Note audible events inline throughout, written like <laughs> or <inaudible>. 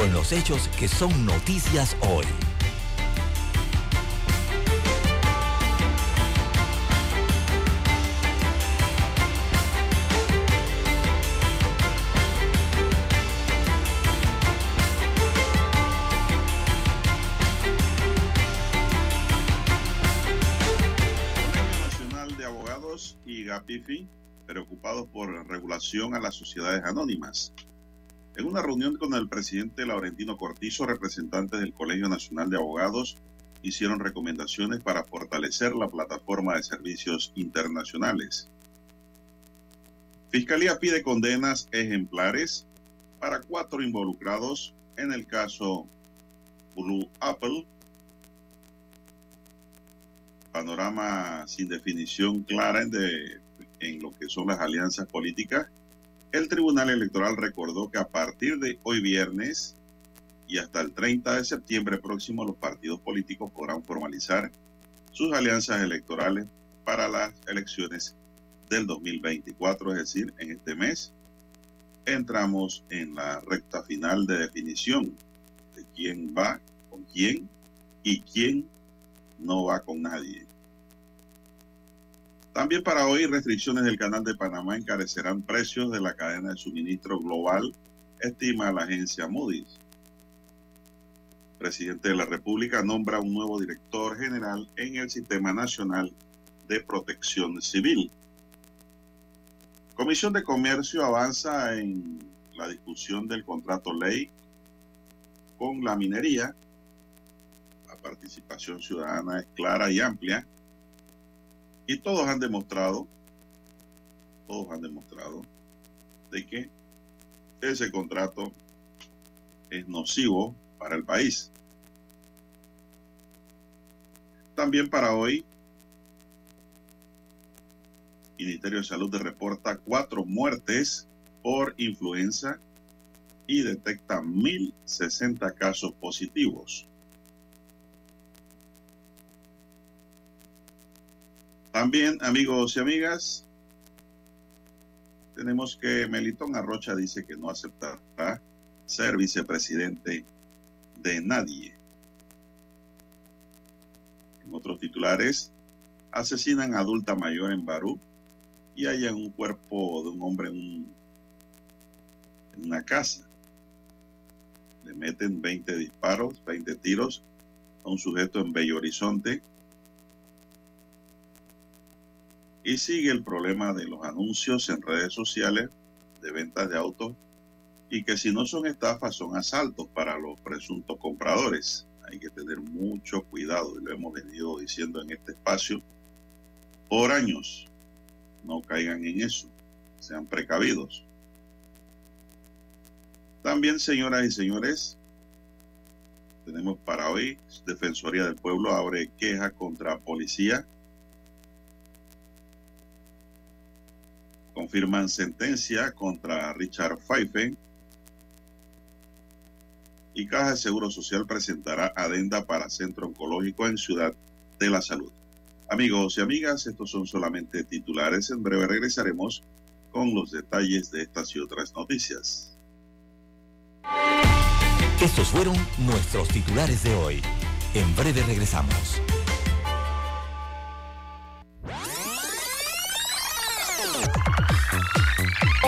con los hechos que son noticias hoy. Nacional de Abogados y GAPIFI preocupados por regulación a las sociedades anónimas. En una reunión con el presidente Laurentino Cortizo, representantes del Colegio Nacional de Abogados hicieron recomendaciones para fortalecer la plataforma de servicios internacionales. Fiscalía pide condenas ejemplares para cuatro involucrados en el caso Blue Apple. Panorama sin definición clara en, de, en lo que son las alianzas políticas el Tribunal Electoral recordó que a partir de hoy viernes y hasta el 30 de septiembre próximo los partidos políticos podrán formalizar sus alianzas electorales para las elecciones del 2024, es decir, en este mes entramos en la recta final de definición de quién va con quién y quién no va con nadie. También para hoy, restricciones del Canal de Panamá encarecerán precios de la cadena de suministro global, estima la agencia Moody's. Presidente de la República nombra un nuevo director general en el Sistema Nacional de Protección Civil. Comisión de Comercio avanza en la discusión del contrato ley con la minería. La participación ciudadana es clara y amplia y todos han demostrado, todos han demostrado de que ese contrato es nocivo para el país. También para hoy, Ministerio de Salud reporta cuatro muertes por influenza y detecta 1.060 casos positivos. También, amigos y amigas, tenemos que Melitón Arrocha dice que no aceptará ser vicepresidente de nadie. En otros titulares, asesinan a adulta mayor en Barú y hallan un cuerpo de un hombre en, un, una casa. Le meten 20 disparos, 20 tiros a un sujeto en Bello Horizonte Y sigue el problema de los anuncios en redes sociales de ventas de autos y que si no son estafas son asaltos para los presuntos compradores. Hay que tener mucho cuidado y lo hemos venido diciendo en este espacio por años. No caigan en eso, sean precavidos. También, señoras y señores, tenemos para hoy, Defensoría del Pueblo abre queja contra policía confirman sentencia contra Richard Pfeiffer y Caja de Seguro Social presentará adenda para Centro Oncológico en Ciudad de la Salud. Amigos y amigas, estos son solamente titulares. En breve regresaremos con los detalles de estas y otras noticias. Estos fueron nuestros titulares de hoy. En breve regresamos.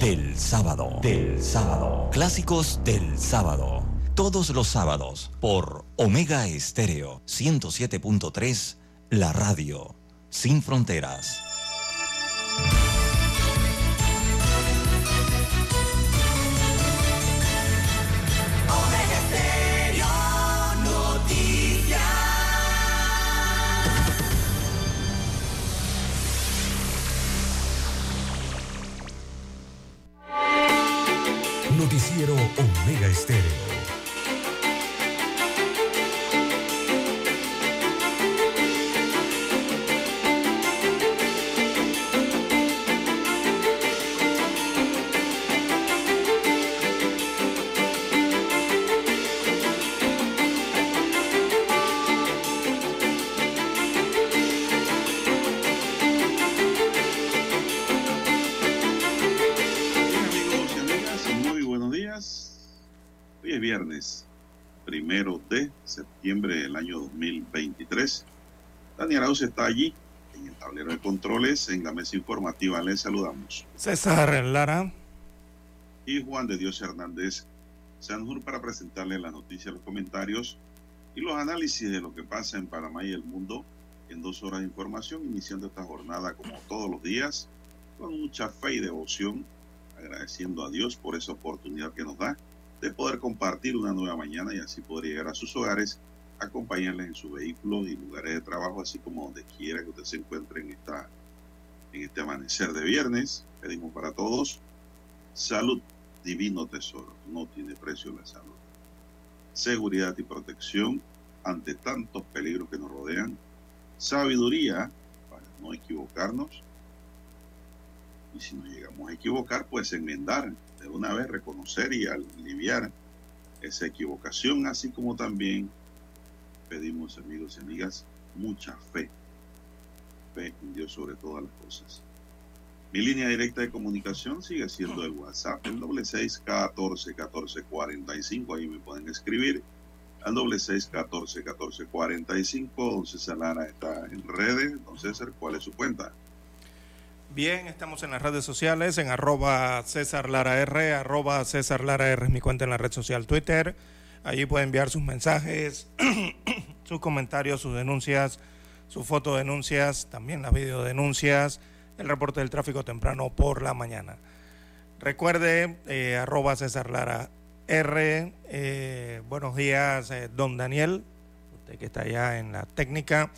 del sábado, del sábado, clásicos del sábado. Todos los sábados por Omega Estéreo 107.3, la radio sin fronteras. Noticiero Omega Estéreo. Año 2023. Daniel Arauz está allí, en el tablero de controles, en la mesa informativa. Les saludamos. César Lara, Y Juan de Dios Hernández Sanjur para presentarle las noticias, los comentarios y los análisis de lo que pasa en Panamá y el mundo en dos horas de información, iniciando esta jornada como todos los días, con mucha fe y devoción agradeciendo a Dios por esa oportunidad que nos da de poder compartir una nueva mañana y así poder llegar a sus hogares, acompañarles en sus vehículos y lugares de trabajo, así como donde quiera que usted se encuentre en, esta, en este amanecer de viernes. Pedimos para todos salud, divino tesoro, no tiene precio la salud. Seguridad y protección ante tantos peligros que nos rodean. Sabiduría para no equivocarnos y si nos llegamos a equivocar, pues enmendar de una vez, reconocer y aliviar esa equivocación, así como también pedimos, amigos y amigas, mucha fe, fe en Dios sobre todas las cosas. Mi línea directa de comunicación sigue siendo el WhatsApp, el doble seis catorce catorce cuarenta y cinco, ahí me pueden escribir al doble seis catorce catorce cuarenta y cinco, don César Lara está en redes, don César, ¿cuál es su cuenta? bien, estamos en las redes sociales, en arroba César Lara R, arroba César Lara R es mi cuenta en la red social Twitter. Allí puede enviar sus mensajes, <clears throat> sus comentarios, sus denuncias, sus fotodenuncias, también las videodenuncias, el reporte del tráfico temprano por la mañana. Recuerde, eh, arroba César Lara R, eh, buenos días, eh, don Daniel, usted que está allá en la técnica,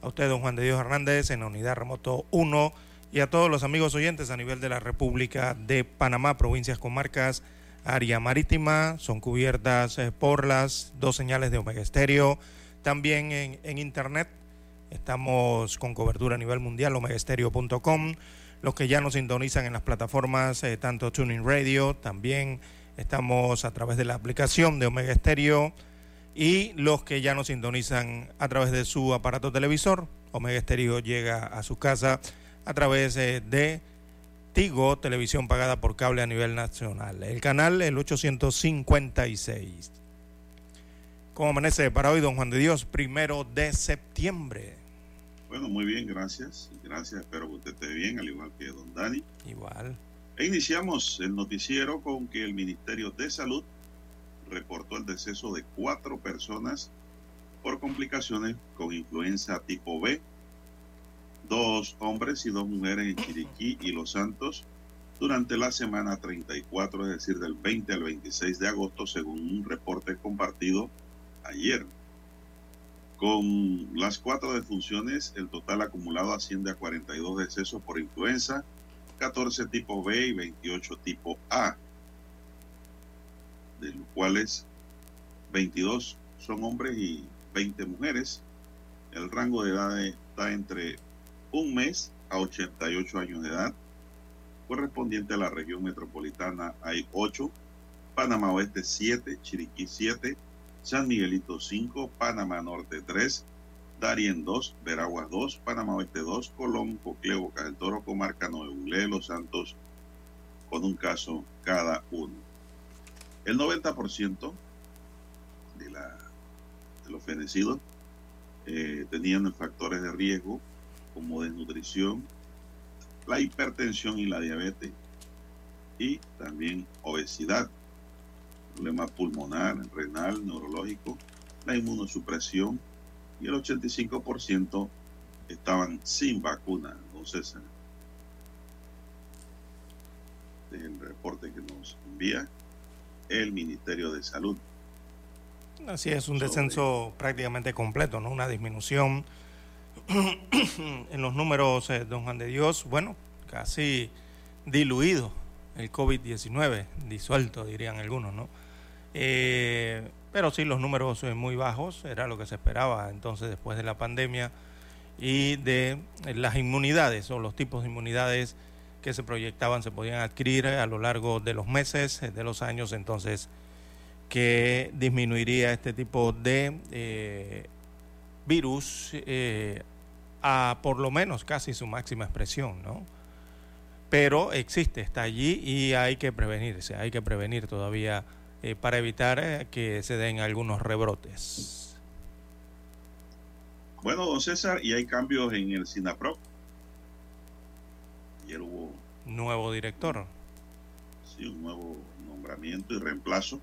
a usted, don Juan de Dios Hernández, en la unidad remoto 1 y a todos los amigos oyentes a nivel de la República de Panamá, provincias, comarcas, área marítima, son cubiertas eh, por las dos señales de Omega Estéreo. También en, internet estamos con cobertura a nivel mundial, omegaestereo.com. Los que ya nos sintonizan en las plataformas, eh, tanto Tuning Radio, también estamos a través de la aplicación de Omega Estéreo. Y los que ya nos sintonizan a través de su aparato televisor, Omega Estéreo llega a su casa a través eh, de Tigo, televisión pagada por cable a nivel nacional. El canal, el 856. ¿Cómo amanece para hoy, don Juan de Dios? Primero de septiembre. Bueno, muy bien, gracias. Gracias, espero que usted esté bien, al igual que don Dani. Igual. E iniciamos el noticiero con que el Ministerio de Salud reportó el deceso de cuatro personas por complicaciones con influenza tipo B dos hombres y dos mujeres en Chiriquí y Los Santos durante la semana 34, es decir, del 20 al 26 de agosto, según un reporte compartido ayer. Con las cuatro defunciones, el total acumulado asciende a 42 decesos por influenza, 14 tipo B y 28 tipo A, de los cuales 22 son hombres y 20 mujeres. El rango de edad está entre un mes a 88 años de edad. Correspondiente a la región metropolitana hay 8, Panamá Oeste 7, Chiriquí 7, San Miguelito 5, Panamá Norte 3, Darien 2, Veraguas 2, Panamá Oeste 2, Colón, Cocleo, Boca Toro, Comarca Nuevo Los Santos con un caso cada uno. El 90% de, la, de los fenecidos eh, tenían factores de riesgo como desnutrición, la hipertensión y la diabetes y también obesidad, problema pulmonar, renal, neurológico, la inmunosupresión y el 85% estaban sin vacuna, don César. Este es el reporte que nos envía el Ministerio de Salud. Así es, un descenso prácticamente completo, ¿no? Una disminución en los números, eh, don Juan de Dios, bueno, casi diluido el COVID-19, disuelto, dirían algunos, ¿no? Eh, pero sí, los números eh, muy bajos, era lo que se esperaba entonces después de la pandemia y de las inmunidades o los tipos de inmunidades que se proyectaban se podían adquirir a lo largo de los meses, de los años, entonces que disminuiría este tipo de virus a por lo menos casi su máxima expresión, ¿no? Pero existe, está allí y hay que prevenirse, hay que prevenir todavía eh, para evitar eh, que se den algunos rebrotes. Bueno, don César, y hay cambios en el SINAPROC. Ayer hubo Nuevo director. sí, un nuevo nombramiento y reemplazo.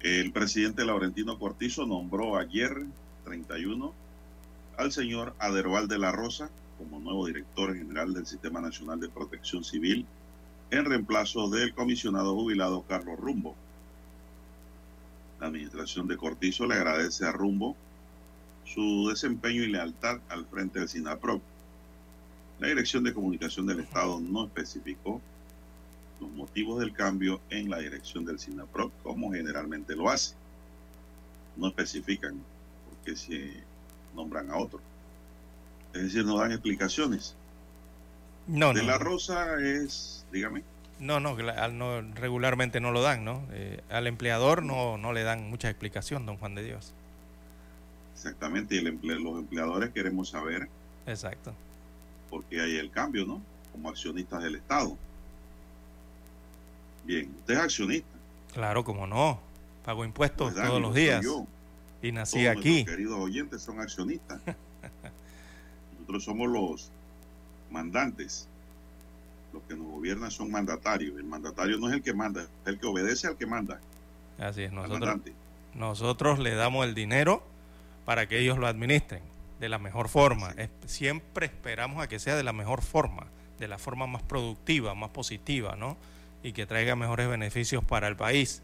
El presidente Laurentino Cortizo nombró ayer, 31, al señor Aderbal de la Rosa como nuevo director general del Sistema Nacional de Protección Civil, en reemplazo del comisionado jubilado Carlos Rumbo. La administración de Cortizo le agradece a Rumbo su desempeño y lealtad al frente del SINAPROC. La Dirección de Comunicación del Estado no especificó los motivos del cambio en la dirección del SINAPROC, como generalmente lo hace. No especifican por qué se nombran a otro. Es decir, no dan explicaciones. No, de no, la. Rosa es, dígame, No, no, no, regularmente no lo dan, ¿no? Eh, al empleador no, no le dan mucha explicación, don Juan de Dios. exactamente, y el emple- los empleadores queremos saber Exacto. por qué hay el cambio, ¿no? Como accionistas del Estado. Bien, usted es accionista. Claro, como no. Pago impuestos ¿verdad? todos los días. yo. Y nací Todos aquí. queridos oyentes son accionistas. <laughs> Nosotros somos los mandantes. Los que nos gobiernan son mandatarios. El mandatario no es el que manda, es el que obedece al que manda, Así es, nosotros, nosotros le damos el dinero para que ellos lo administren de la mejor forma. Siempre esperamos a que sea de la mejor forma, de la forma más productiva, más positiva, ¿no? Y que traiga mejores beneficios para el país.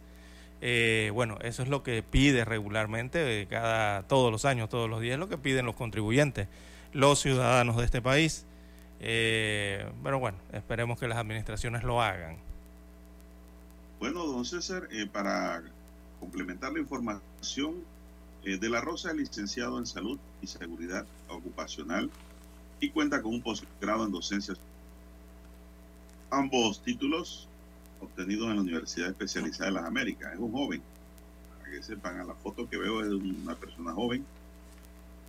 Eh, bueno, eso es lo que pide regularmente, eh, cada, todos los años, todos los días, lo que piden los contribuyentes, los ciudadanos de este país. Eh, pero bueno, esperemos que las administraciones lo hagan. Bueno, don César, para complementar la información, De la Rosa es licenciado en Salud y Seguridad Ocupacional y cuenta con un posgrado en docencia. Ambos títulos obtenidos en la Universidad Especializada de las Américas. Es un joven. Para que sepan, a la foto que veo es una persona joven,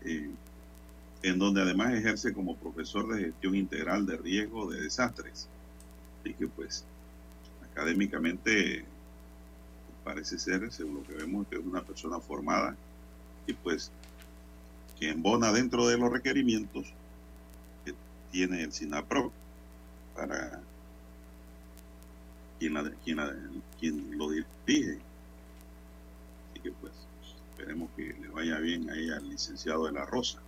eh, en donde además ejerce como profesor de gestión integral de riesgo de desastres. Así que pues académicamente parece ser, según lo que vemos, que es una persona formada y pues que embona dentro de los requerimientos que tiene el SINAPRO para quien, la, quien, la, quien lo dirige. Así que pues esperemos que le vaya bien ahí al licenciado de la Rosa.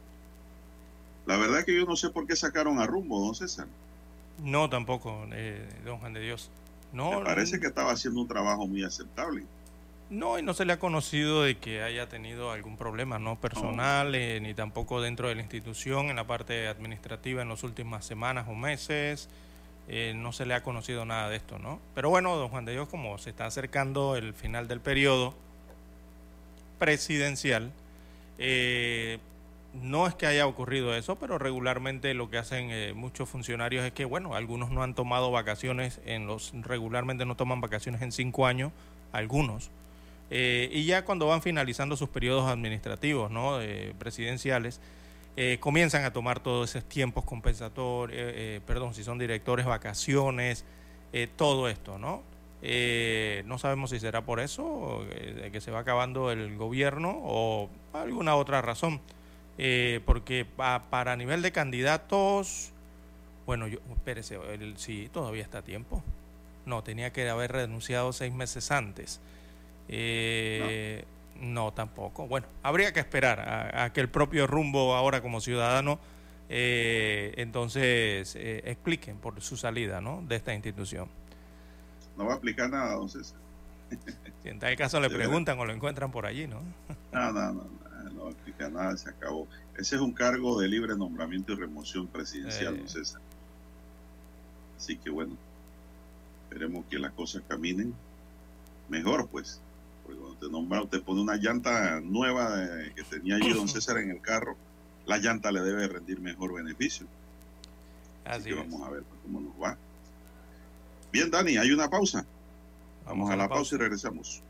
La verdad que yo no sé por qué sacaron a rumbo, don César. No, tampoco, eh, don Juan de Dios. No, Me parece que estaba haciendo un trabajo muy aceptable. No, y no se le ha conocido de que haya tenido algún problema, no personal, eh, ni tampoco dentro de la institución, en la parte administrativa en las últimas semanas o meses. Eh, no se le ha conocido nada de esto, ¿no? Pero bueno, don Juan de Dios, como se está acercando el final del periodo presidencial, eh, no es que haya ocurrido eso, pero regularmente lo que hacen eh, muchos funcionarios es que, bueno, algunos no han tomado vacaciones, en los regularmente no toman vacaciones en cinco años, algunos. Y ya cuando van finalizando sus periodos administrativos, ¿no? Presidenciales, eh, comienzan a tomar todos esos tiempos compensatorios, eh, perdón, si son directores, vacaciones, eh, todo esto, ¿no? Eh, no sabemos si será por eso, eh, que se va acabando el gobierno o alguna otra razón. Eh, porque pa- para nivel de candidatos, bueno, yo, espérese, el- sí, todavía está a tiempo. No, tenía que haber renunciado seis meses antes. Eh. Tampoco. Bueno, habría que esperar a, a que el propio rumbo ahora como ciudadano eh, entonces eh, expliquen por su salida ¿no? de esta institución. No va a aplicar nada, don César. Si en tal caso le preguntan o lo encuentran por allí, ¿no? No, no, no, no, no va a aplicar nada, se acabó. Ese es un cargo de libre nombramiento y remoción presidencial, Eh. don César. Así que bueno, esperemos que las cosas caminen mejor, pues. Porque cuando te nombra, usted pone una llanta nueva de- que tenía allí don <clears throat> César en el carro, la llanta le debe rendir mejor beneficio. Así, Así que es. vamos a ver cómo nos va. Bien, Dani, hay una pausa. Vamos, a la pausa y regresamos.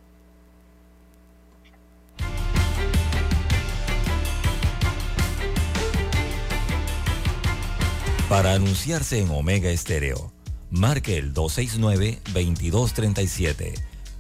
Para anunciarse en Omega Estéreo, marque el 269-2237.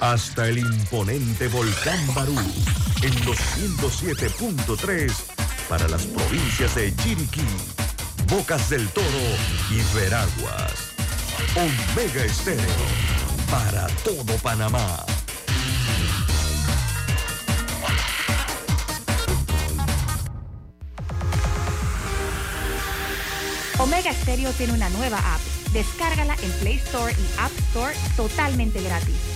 hasta el imponente volcán Barú en los 107.3 para las provincias de Chiriquí, Bocas del Toro y Veraguas. Omega Estéreo para todo Panamá. Omega Stereo tiene una nueva app. Descárgala en Play Store y App Store totalmente gratis.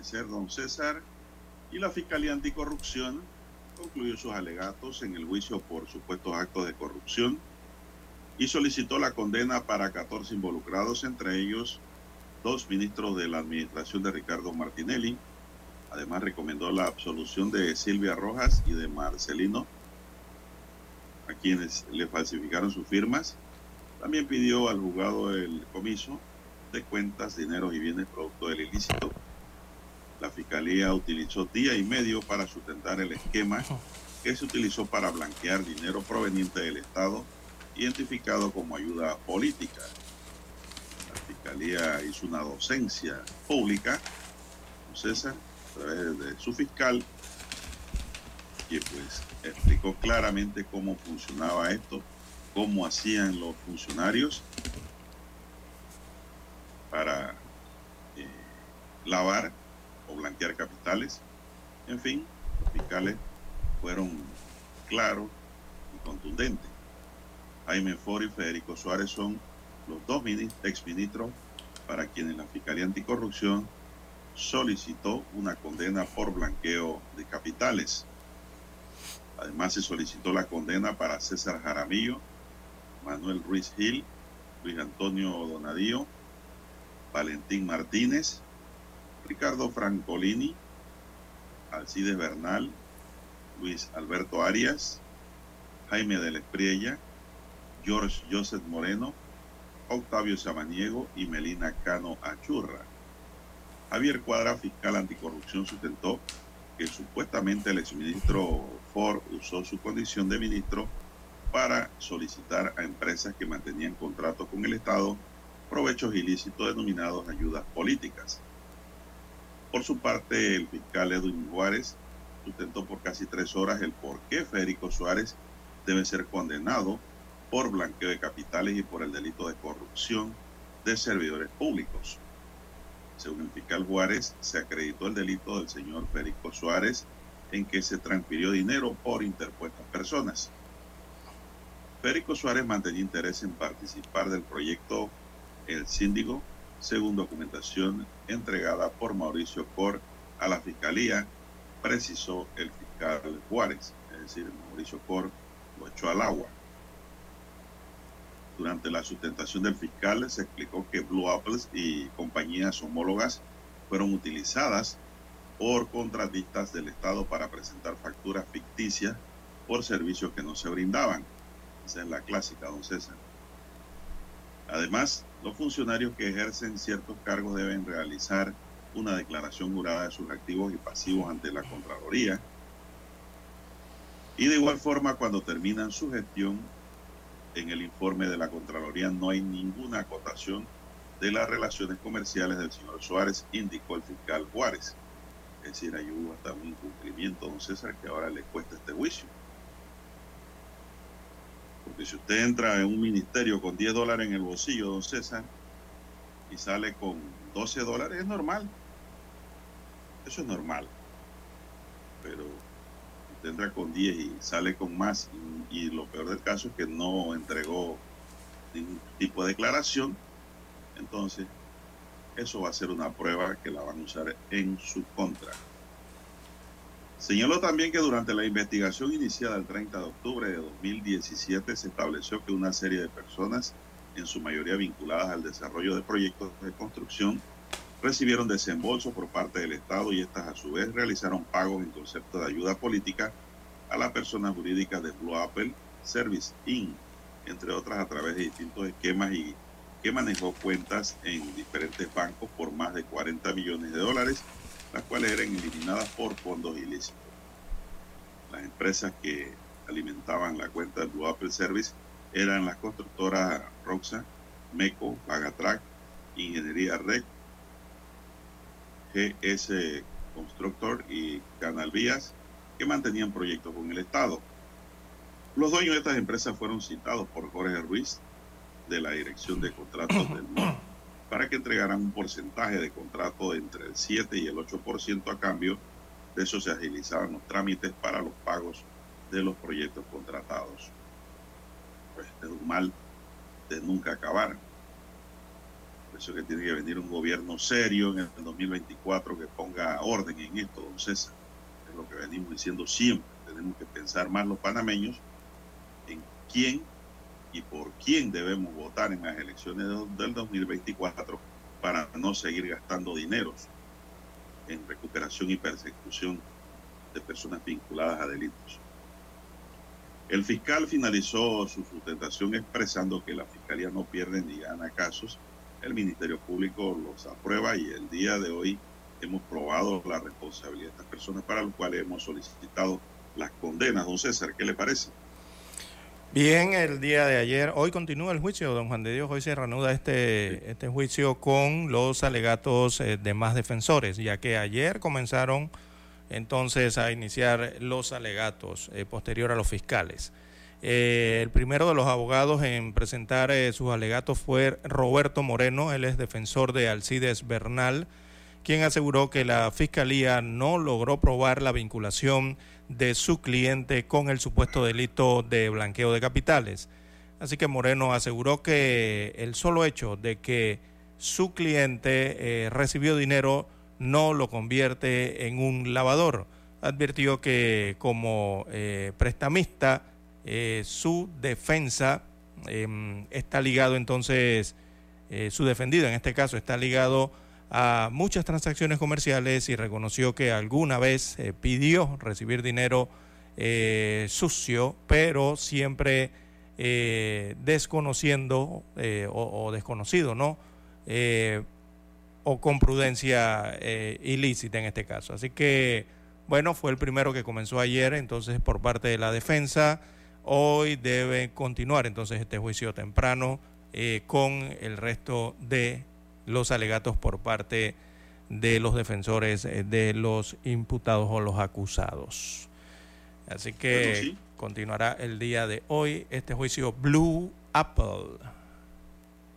El amanecer, don César, y la Fiscalía Anticorrupción concluyó sus alegatos en el juicio por supuestos actos de corrupción y solicitó la condena para 14 involucrados, entre ellos dos ministros de la administración de Ricardo Martinelli. Además, recomendó la absolución de Silvia Rojas y de Marcelino, a quienes le falsificaron sus firmas. También pidió al juzgado el comiso de cuentas, dinero y bienes producto del ilícito. La fiscalía utilizó día y medio para sustentar el esquema que se utilizó para blanquear dinero proveniente del Estado, identificado como ayuda política. La fiscalía hizo una docencia pública, César, a través de su fiscal, que pues explicó claramente cómo funcionaba esto, cómo hacían los funcionarios para eh, lavar blanquear capitales. En fin, los fiscales fueron claros y contundentes Jaime Ford y Federico Suárez son los dos exministros para quienes la Fiscalía Anticorrupción solicitó una condena por blanqueo de capitales. Además, se solicitó la condena para César Jaramillo, Manuel Ruiz Gil, Luis Antonio Donadío, Valentín Martínez, Ricardo Francolini, Alcides Bernal, Luis Alberto Arias, Jaime de la Espriella, George Joseph Moreno, Octavio Samaniego y Melina Cano Achurra. Javier Cuadra, fiscal anticorrupción, sustentó que supuestamente el exministro Ford usó su condición de ministro para solicitar a empresas que mantenían contratos con el Estado provechos ilícitos denominados ayudas políticas. Por su parte, el fiscal Edwin Juárez sustentó por casi tres horas el por qué Federico Suárez debe ser condenado por blanqueo de capitales y por el delito de corrupción de servidores públicos. Según el fiscal Juárez, se acreditó el delito del señor Federico Suárez en que se transfirió dinero por interpuestas personas. Federico Suárez mantenía interés en participar del proyecto El Síndigo, según documentación entregada por Mauricio Cor a la Fiscalía, precisó el fiscal Juárez, es decir, Mauricio Cor lo echó al agua. Durante la sustentación del fiscal se explicó que Blue Apples y compañías homólogas fueron utilizadas por contratistas del Estado para presentar facturas ficticias por servicios que no se brindaban. Esa es la clásica, don César. Además, los funcionarios que ejercen ciertos cargos deben realizar una declaración jurada de sus activos y pasivos ante la Contraloría. Y de igual forma, cuando terminan su gestión, en el informe de la Contraloría no hay ninguna acotación de las relaciones comerciales del señor Suárez, indicó el fiscal Juárez. Es decir, ahí hubo hasta un incumplimiento, don César, que ahora le cuesta este juicio. Porque si usted entra en un ministerio con 10 dólares en el bolsillo, don César, y sale con 12 dólares, es normal. Eso es normal. Pero usted entra con 10 y sale con más, y, y lo peor del caso es que no entregó ningún tipo de declaración, entonces eso va a ser una prueba que la van a usar en su contra. Señaló también que durante la investigación iniciada el 30 de octubre de 2017 se estableció que una serie de personas, en su mayoría vinculadas al desarrollo de proyectos de construcción, recibieron desembolsos por parte del Estado y estas a su vez realizaron pagos en concepto de ayuda política a la persona jurídica de Blue Apple Service Inc., entre otras a través de distintos esquemas y que manejó cuentas en diferentes bancos por más de 40 millones de dólares las cuales eran eliminadas por fondos ilícitos. Las empresas que alimentaban la cuenta de Blue Apple Service eran las constructoras Roxa, MECO, Bagatrac, Ingeniería REC, GS Constructor y Canal Vías, que mantenían proyectos con el Estado. Los dueños de estas empresas fueron citados por Jorge Ruiz, de la Dirección de Contratos del <clears throat> para que entregaran un porcentaje de contrato de entre el 7 y el 8% a cambio de eso se agilizaban los trámites para los pagos de los proyectos contratados. Pues es un mal de nunca acabar. Por eso que tiene que venir un gobierno serio en el 2024 que ponga orden en esto, don César. Es lo que venimos diciendo siempre. Tenemos que pensar más los panameños en quién y por quién debemos votar en las elecciones del 2024 para no seguir gastando dineros en recuperación y persecución de personas vinculadas a delitos. El fiscal finalizó su sustentación expresando que la Fiscalía no pierde ni gana casos. El Ministerio Público los aprueba y el día de hoy hemos probado la responsabilidad de estas personas para lo cual hemos solicitado las condenas. Don César, ¿qué le parece? Bien, el día de ayer, hoy continúa el juicio, don Juan de Dios, hoy se reanuda este, este juicio con los alegatos eh, de más defensores, ya que ayer comenzaron entonces a iniciar los alegatos eh, posterior a los fiscales. Eh, el primero de los abogados en presentar sus alegatos fue Roberto Moreno, él es defensor de Alcides Bernal, quien aseguró que la fiscalía no logró probar la vinculación de su cliente con el supuesto delito de blanqueo de capitales. Así que Moreno aseguró que el solo hecho de que su cliente eh, recibió dinero no lo convierte en un lavador. Advirtió que como eh, prestamista eh, su defensa em, está ligado entonces, su defendido en este caso está ligado a muchas transacciones comerciales y reconoció que alguna vez pidió recibir dinero sucio, pero siempre desconociendo o, desconocido, ¿no? Eh, o con prudencia eh, ilícita en este caso. Así que, bueno, fue el primero que comenzó ayer, entonces por parte de la defensa. Hoy debe continuar entonces este juicio temprano eh, con el resto de los alegatos por parte de los defensores de los imputados o los acusados. Así que continuará el día de hoy este juicio Blue Apple.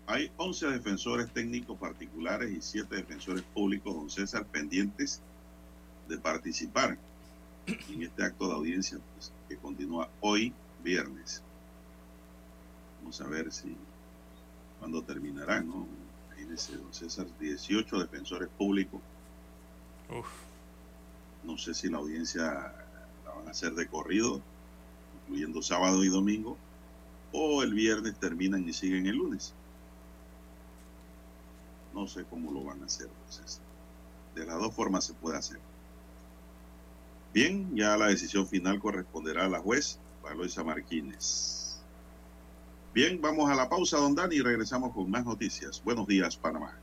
Hay 11 defensores técnicos particulares y 7 defensores públicos, don César, pendientes de participar en este acto de audiencia pues, que continúa hoy, viernes. Vamos a ver si cuando terminará, ¿no? Don César, 18 defensores públicos. No sé si la audiencia la van a hacer de corrido, incluyendo sábado y domingo, o el viernes terminan y siguen el lunes. No sé cómo lo van a hacer. Entonces, de las dos formas se puede hacer. Bien, ya la decisión final corresponderá a la juez Valoisa Martínez. Bien, vamos a la pausa, don Dani, y regresamos con más noticias. Buenos días, Panamá.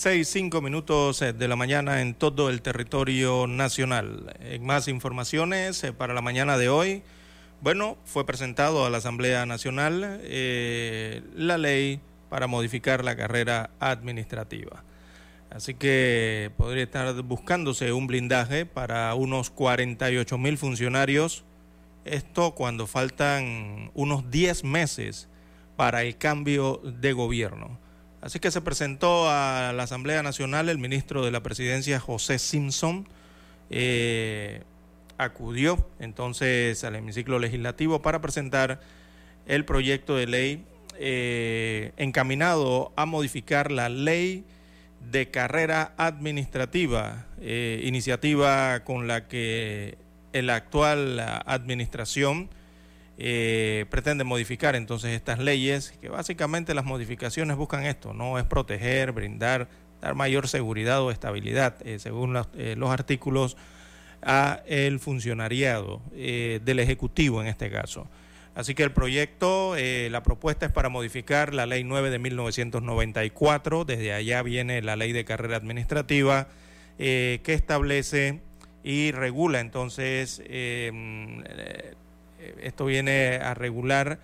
6, 5 minutos eh, de la mañana en todo el territorio nacional. En más informaciones eh, para la mañana de hoy, bueno, fue presentado a la Asamblea Nacional la ley para modificar la carrera administrativa. Así que podría estar buscándose un blindaje para unos 48 mil funcionarios. Esto cuando faltan unos 10 meses para el cambio de gobierno. Así que se presentó a la Asamblea Nacional el ministro de la Presidencia, José Simpson, eh, acudió entonces al hemiciclo legislativo para presentar el proyecto de ley eh, encaminado a modificar la ley de carrera administrativa, eh, iniciativa con la que la actual administración eh, pretende modificar entonces estas leyes, que básicamente las modificaciones buscan esto, no es proteger, brindar, dar mayor seguridad o estabilidad, eh, según los, eh, los artículos, a el funcionariado del Ejecutivo en este caso. Así que el proyecto, la propuesta es para modificar la ley 9 de 1994, desde allá viene la ley de carrera administrativa, que establece y regula entonces, esto viene a regular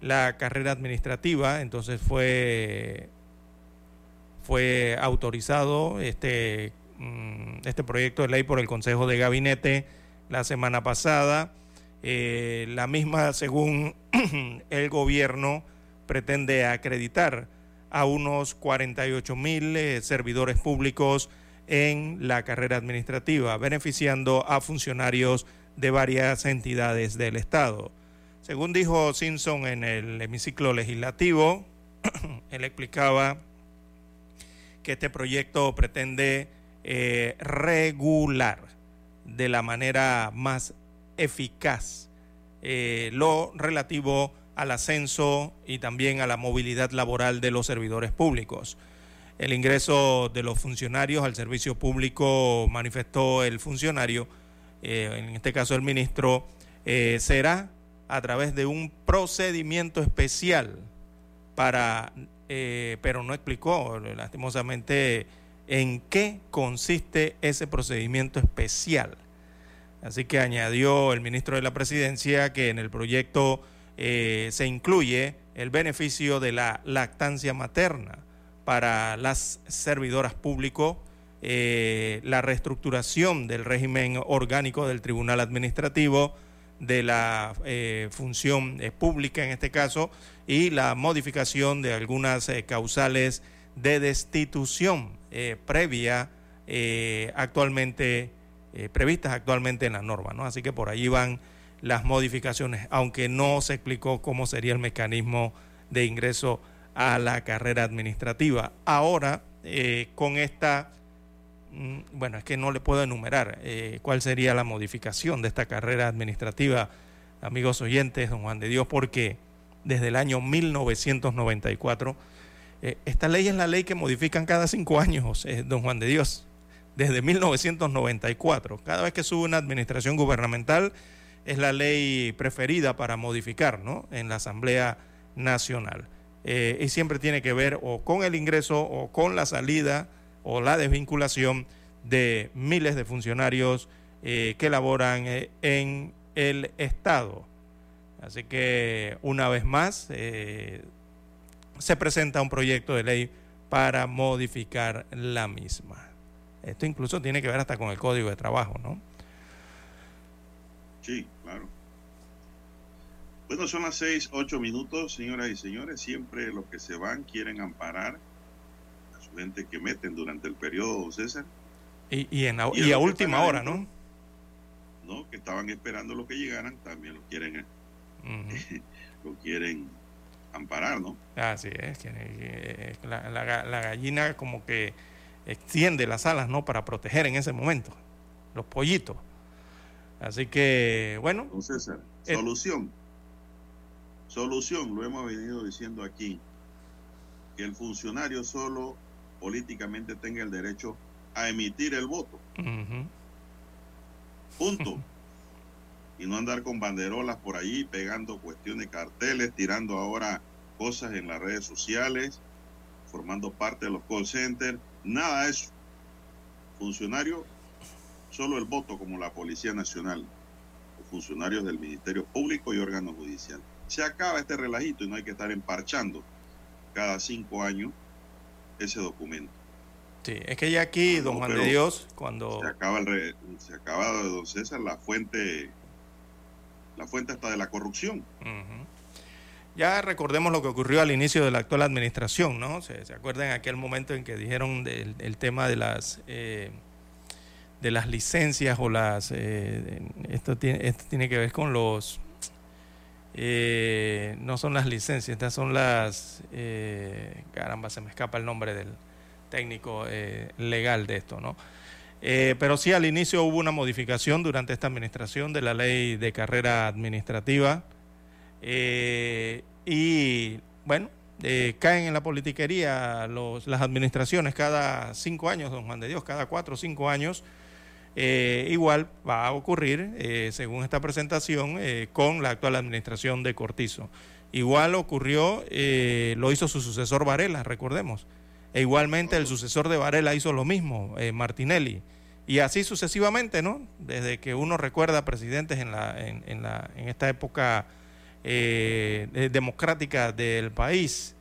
la carrera administrativa, entonces fue, fue autorizado este, mm, este proyecto de ley por el Consejo de Gabinete la semana pasada. Eh, la misma, según <clears throat> el gobierno, pretende acreditar a unos 48 mil eh, servidores públicos en la carrera administrativa, beneficiando a funcionarios de varias entidades del Estado. Según dijo Simpson en el hemiciclo legislativo, <clears throat> él explicaba que este proyecto pretende eh, regular de la manera más eficaz eh, lo relativo al ascenso y también a la movilidad laboral de los servidores públicos. El ingreso de los funcionarios al servicio público, manifestó el funcionario, eh, en este caso el ministro, eh, será a través de un procedimiento especial para, eh, pero no explicó lastimosamente en qué consiste ese procedimiento especial. Así que añadió el ministro de la Presidencia que en el proyecto se incluye el beneficio de la lactancia materna para las servidoras públicos, eh, la reestructuración del régimen orgánico del Tribunal Administrativo, de la eh, función eh, pública en este caso, y la modificación de algunas causales de destitución previa actualmente previstas actualmente en la norma, ¿no? Así que por allí van las modificaciones, aunque no se explicó cómo sería el mecanismo de ingreso a la carrera administrativa. Ahora, con esta, bueno, es que no le puedo enumerar eh, cuál sería la modificación de esta carrera administrativa, amigos oyentes, don Juan de Dios, porque desde el año 1994, eh, esta ley es la ley que modifican cada cinco años, eh, don Juan de Dios, desde 1994. Cada vez que sube una administración gubernamental, es la ley preferida para modificar ¿no? en la Asamblea Nacional. Y siempre tiene que ver o con el ingreso o con la salida o la desvinculación de miles de funcionarios eh, que laboran eh, en el Estado. Así que una vez más eh, se presenta un proyecto de ley para modificar la misma. Esto incluso tiene que ver hasta con el Código de Trabajo, ¿no? Sí, claro. Bueno, son las seis, ocho minutos, señoras y señores. Siempre los que se van quieren amparar a su gente que meten durante el periodo, César. Y, y, en, Y y a última hora. ¿no? ¿no? Que estaban esperando lo que llegaran, también lo quieren, Ujú. <laughs> lo quieren amparar, ¿no? Así es, que, eh, la, la- la gallina como que extiende las alas, ¿no? Para proteger en ese momento los pollitos. Así que, bueno, Don César, Eh. solución. Solución, lo hemos venido diciendo aquí, que el funcionario solo políticamente tenga el derecho a emitir el voto. Punto. <laughs> y no andar con banderolas por ahí, pegando cuestiones, carteles, tirando ahora cosas en las redes sociales, formando parte de los call centers. Nada de eso. Funcionario, solo el voto como la Policía Nacional, o funcionarios del Ministerio Público y órgano judicial. Se acaba este relajito y no hay que estar emparchando cada cinco años ese documento. sí, es que ya aquí, No, don Juan de Dios, cuando... Se acaba, el re- se acaba, don César, la fuente, la fuente hasta de la corrupción. Ya recordemos lo que ocurrió al inicio de la actual administración, ¿no? Se, se acuerdan aquel momento en que dijeron del, el tema de las eh, de las licencias o las eh, esto tiene esto tiene que ver con los eh, no son las licencias, estas son las eh, caramba se me escapa el nombre del técnico eh, legal de esto, ¿no? Eh, pero sí, al inicio hubo una modificación durante esta administración de la ley de carrera administrativa eh, y bueno, eh, caen en la politiquería los, las administraciones cada cinco años, don Juan de Dios, cada cuatro o cinco años. Eh, igual va a ocurrir, eh, según esta presentación, eh, con la actual administración de Cortizo. Igual ocurrió, eh, lo hizo su sucesor Varela, recordemos. E igualmente el sucesor de Varela hizo lo mismo, Martinelli. Y así sucesivamente, ¿no? Desde que uno recuerda presidentes en, la, en, en la, en esta época democrática del país.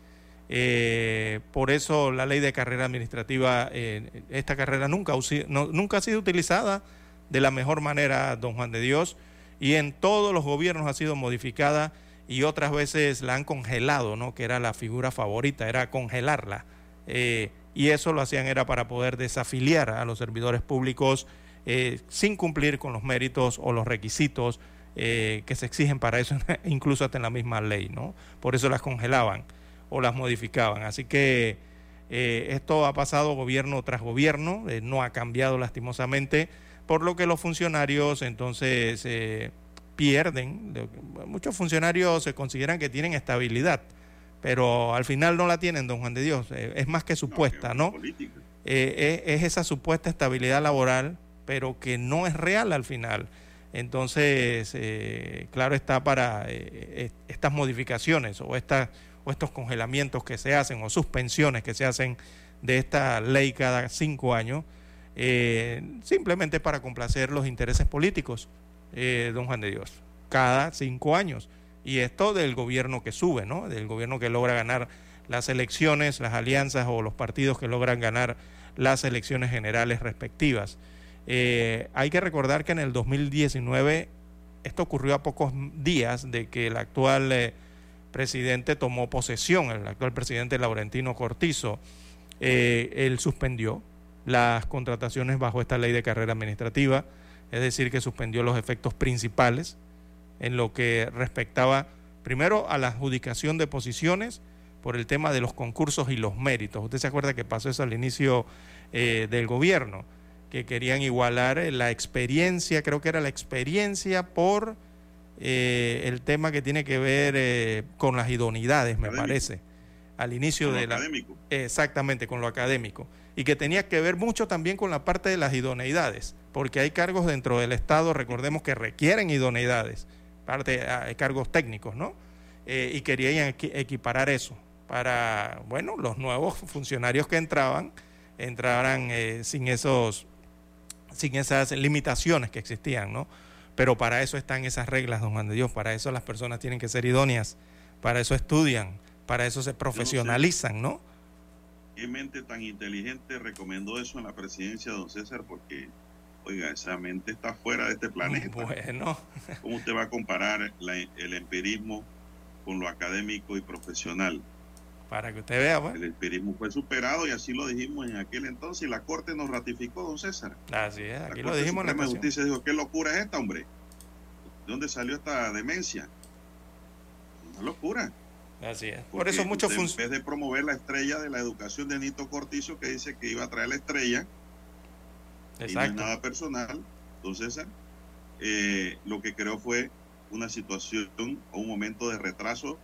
Eh, por eso la ley de carrera administrativa, eh, esta carrera nunca, nunca ha sido utilizada de la mejor manera, don Juan de Dios, y en todos los gobiernos ha sido modificada y otras veces la han congelado, ¿no? que era la figura favorita, era congelarla. Eh, y eso lo hacían era para poder desafiliar a los servidores públicos sin cumplir con los méritos o los requisitos que se exigen para eso, <laughs> incluso hasta en la misma ley, ¿no? Por eso las congelaban o las modificaban. Así que eh, esto ha pasado gobierno tras gobierno, eh, no ha cambiado lastimosamente, por lo que los funcionarios entonces eh, pierden. de- Muchos funcionarios se consideran que tienen estabilidad, pero al final no la tienen, don Juan de Dios. Eh, es más que supuesta, ¿no? es, es esa supuesta estabilidad laboral, pero que no es real al final. Entonces, eh, claro está para eh, estas modificaciones o, estas, o estos congelamientos que se hacen o suspensiones que se hacen de esta ley cada cinco años, eh, simplemente para complacer los intereses políticos, eh, don Juan de Dios, cada cinco años. Y esto del gobierno que sube, ¿no? Del gobierno que logra ganar las elecciones, las alianzas o los partidos que logran ganar las elecciones generales respectivas. Eh, hay que recordar que en el 2019 esto ocurrió a pocos días de que el actual presidente tomó posesión, el actual presidente Laurentino Cortizo, eh, él suspendió las contrataciones bajo esta ley de carrera administrativa, es decir, que suspendió los efectos principales en lo que respectaba primero a la adjudicación de posiciones por el tema de los concursos y los méritos. Usted se acuerda que pasó eso al inicio eh, del gobierno, que querían igualar la experiencia, creo que era la experiencia por eh, el tema que tiene que ver eh, con las idoneidades, me Académico. parece, al inicio Con de la... académico. Exactamente, con lo académico. Y que tenía que ver mucho también con la parte de las idoneidades, porque hay cargos dentro del Estado, recordemos que requieren idoneidades, parte, ah, hay cargos técnicos, ¿no? Eh, y querían equi- equiparar eso para, bueno, los nuevos funcionarios que entraban, entraran eh, sin esos, sin esas limitaciones que existían, ¿no? Pero para eso están esas reglas, don Juan de Dios, para eso las personas tienen que ser idóneas, para eso estudian, para eso se profesionalizan, ¿no? ¿Qué mente tan inteligente recomendó eso en la presidencia, don César? Porque, oiga, esa mente está fuera de este planeta. <laughs> Bueno, ¿Cómo usted va a comparar la- el empirismo con lo académico y profesional? Para que usted vea, pues. El empirismo fue superado y así lo dijimos en aquel entonces y la Corte nos ratificó, don César. Así es, La aquí lo dijimos en la Suprema de estación. Justicia dijo, ¿qué locura es esta, hombre? ¿De dónde salió esta demencia? Una locura. Así es. Por eso muchos En vez de promover la estrella de la educación de Nito Cortizo, que dice que iba a traer la estrella, y no es Exacto. nada personal, don César, eh, lo que creó fue una situación o un momento de retraso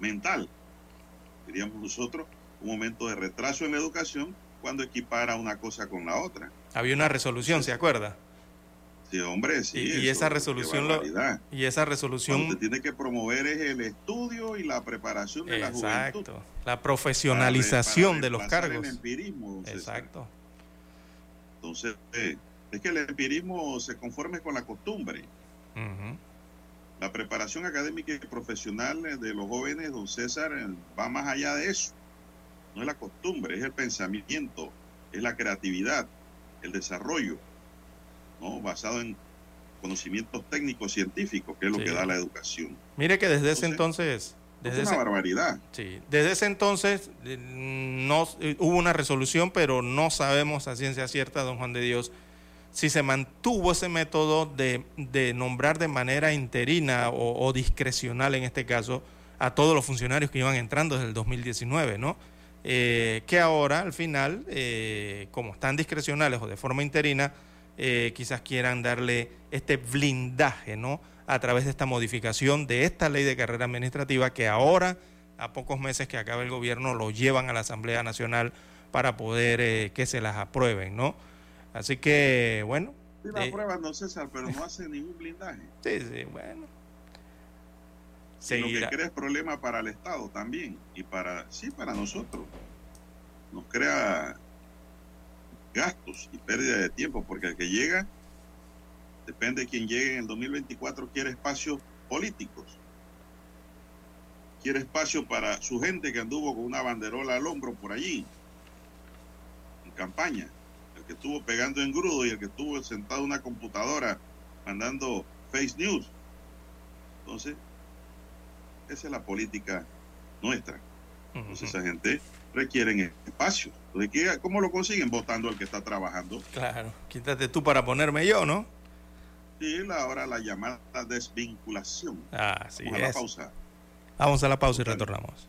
mental, diríamos nosotros, un momento de retraso en la educación cuando equipara una cosa con la otra. Había una resolución, ¿se acuerda? Sí, hombre, sí. Y- y eso, esa resolución lo-. Y esa Cuando resolución. usted tiene que promover es el estudio y la preparación de la juventud. Exacto. La profesionalización para de los cargos. El empirismo, don César. Exacto. Entonces, eh, es que el empirismo se conforme con la costumbre. Ujú. La preparación académica y profesional eh, de los jóvenes, don César, eh, va más allá de eso. No es la costumbre, es el pensamiento, es la creatividad, el desarrollo, ¿no? basado en conocimientos técnicos científicos, que es lo Sí. que da la educación. Mire que desde ese Entonces, entonces. Desde es ese, una barbaridad. Sí, desde ese entonces eh, no hubo una resolución, pero no sabemos a ciencia cierta, don Juan de Dios, si se mantuvo ese método de, de nombrar de manera interina o, o discrecional, en este caso, a todos los funcionarios que iban entrando desde el 2019, ¿no? Eh, que ahora, al final, eh, como están discrecionales o de forma interina, eh, quizás quieran darle este blindaje, ¿no? A través de esta modificación de esta ley de carrera administrativa que ahora, a pocos meses que acabe el gobierno, lo llevan a la Asamblea Nacional para poder que se las aprueben, ¿no? Así que, bueno, Sí, la Eh. prueban, don César, pero no hacen ningún blindaje. <laughs> sí, sí, bueno. Lo que crea es problema para el Estado también y para, sí, para nosotros. Nos crea gastos y pérdida de tiempo, porque el que llega, depende de quién llegue en el 2024, quiere espacios políticos. Quiere espacio para su gente que anduvo con una banderola al hombro por allí, en campaña. Que estuvo pegando en grudo y el que estuvo sentado en una computadora mandando face news. Entonces, esa es la política nuestra. Entonces esa gente requieren espacio. Entonces, ¿qué- ¿cómo lo consiguen? Votando al que está trabajando. Claro, quítate tú para ponerme yo, ¿no? Y la, ahora la llamada desvinculación. Así Vamos a la pausa. Vamos a la pausa y retornamos.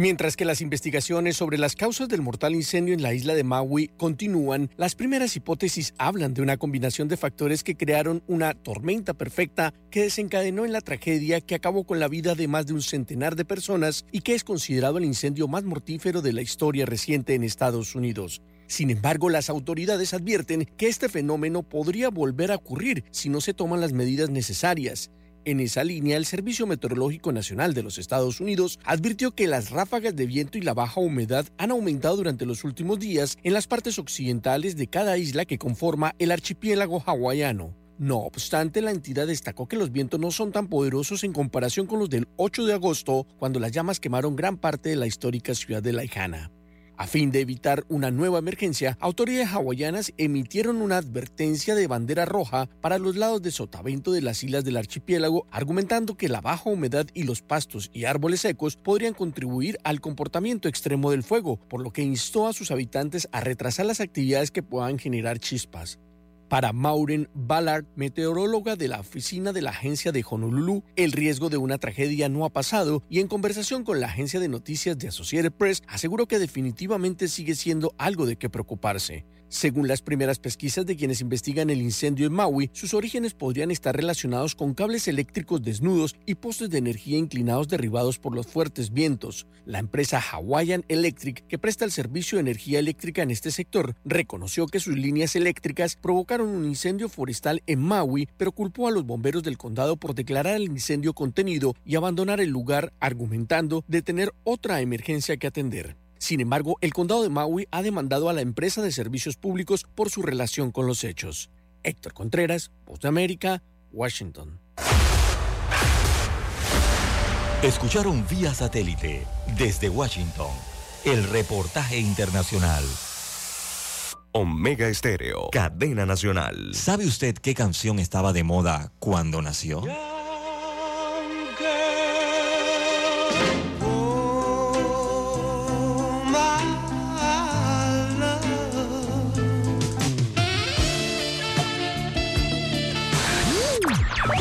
Mientras que las investigaciones sobre las causas del mortal incendio en la isla de Maui continúan, las primeras hipótesis hablan de una combinación de factores que crearon una tormenta perfecta que desencadenó en la tragedia que acabó con la vida de más de un centenar de personas y que es considerado el incendio más mortífero de la historia reciente en Estados Unidos. Sin embargo, las autoridades advierten que este fenómeno podría volver a ocurrir si no se toman las medidas necesarias. En esa línea, el Servicio Meteorológico Nacional de los Estados Unidos advirtió que las ráfagas de viento y la baja humedad han aumentado durante los últimos días en las partes occidentales de cada isla que conforma el archipiélago hawaiano. No obstante, la entidad destacó que los vientos no son tan poderosos en comparación con los del 8 de agosto, cuando las llamas quemaron gran parte de la histórica ciudad de Laijana. A fin de evitar una nueva emergencia, autoridades hawaianas emitieron una advertencia de bandera roja para los lados de sotavento de las islas del archipiélago, argumentando que la baja humedad y los pastos y árboles secos podrían contribuir al comportamiento extremo del fuego, por lo que instó a sus habitantes a retrasar las actividades que puedan generar chispas. Para Maureen Ballard, meteoróloga de la oficina de la agencia de Honolulu, el riesgo de una tragedia no ha pasado y en conversación con la agencia de noticias de Associated Press aseguró que definitivamente sigue siendo algo de qué preocuparse. Según las primeras pesquisas de quienes investigan el incendio en Maui, sus orígenes podrían estar relacionados con cables eléctricos desnudos y postes de energía inclinados derribados por los fuertes vientos. La empresa Hawaiian Electric, que presta el servicio de energía eléctrica en este sector, reconoció que sus líneas eléctricas provocaron un incendio forestal en Maui, pero culpó a los bomberos del condado por declarar el incendio contenido y abandonar el lugar, argumentando de tener otra emergencia que atender. Sin embargo, el condado de Maui ha demandado a la empresa de servicios públicos por su relación con los hechos. Héctor Contreras, Voz de América, Washington. Escucharon vía satélite desde Washington el reportaje internacional. Omega Estéreo, cadena nacional. ¿Sabe usted qué canción estaba de moda cuando nació?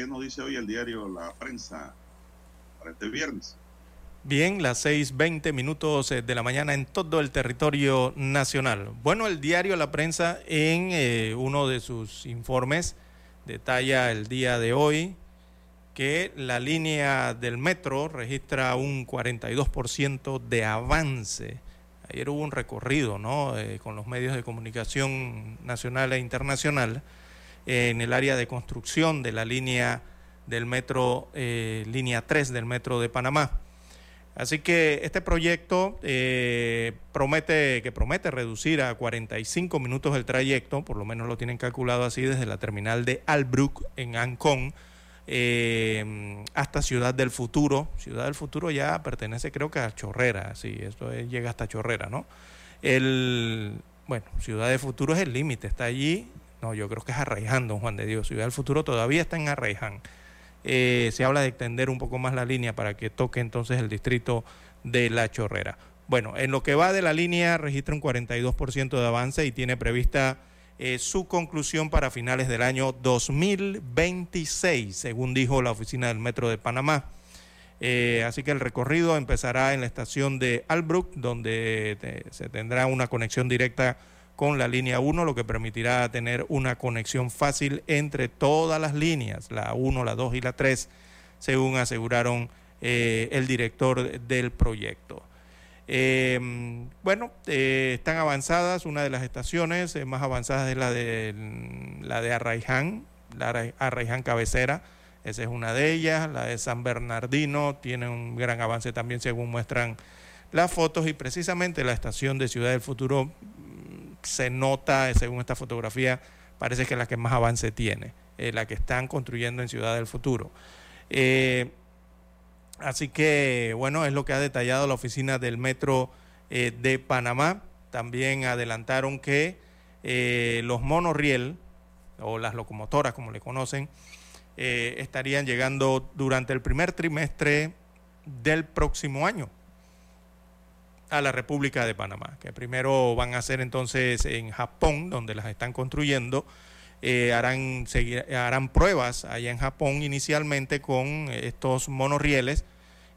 ¿Qué nos dice hoy el diario La Prensa para este viernes? Bien, las 6:20 minutos eh, de la mañana en todo el territorio nacional. Bueno, el diario La Prensa en eh, uno de sus informes detalla el día de hoy que la línea del metro registra un 42% de avance. Ayer hubo un recorrido ¿no? Eh, con los medios de comunicación nacional e internacional en el área de construcción de la línea del metro, eh, línea 3 del metro de Panamá. Así que este proyecto eh, promete, que promete reducir a 45 minutos el trayecto, por lo menos lo tienen calculado así desde la terminal de Albrook en Ancón eh, hasta Ciudad del Futuro. Ciudad del Futuro ya pertenece creo que a Chorrera, sí, esto es- llega hasta Chorrera, ¿no? El, bueno, Ciudad del Futuro es el límite, está allí, no, yo creo que es Arraiján, don Juan de Dios, Ciudad del Futuro todavía está en Arraiján. Eh, se habla de extender un poco más la línea para que toque entonces el distrito de La Chorrera. Bueno, en lo que va de la línea registra un 42% de avance y tiene prevista eh, su conclusión para finales del año 2026, según dijo la oficina del Metro de Panamá. Eh, así que el recorrido empezará en la estación de Albrook, donde se tendrá una conexión directa con la línea 1, lo que permitirá tener una conexión fácil entre todas las líneas, la 1, la 2 y la 3, según aseguraron eh, el director del proyecto. Eh, bueno, eh, están avanzadas, una de las estaciones eh, más avanzadas es la de, la de Arraiján, la Arra- Arraiján Cabecera, esa es una de ellas, la de San Bernardino tiene un gran avance también según muestran las fotos y precisamente la estación de Ciudad del Futuro se nota, según esta fotografía, parece que es la que más avance tiene, eh, la que están construyendo en Ciudad del Futuro. Eh, Así que, bueno, es lo que ha detallado la oficina del Metro eh, de Panamá. También adelantaron que los monorriel, o las locomotoras, como le conocen, estarían llegando durante el primer trimestre del próximo año a la República de Panamá, que primero van a ser entonces en Japón, donde las están construyendo. Eh, harán, seguir- harán pruebas allá en Japón inicialmente con estos monorrieles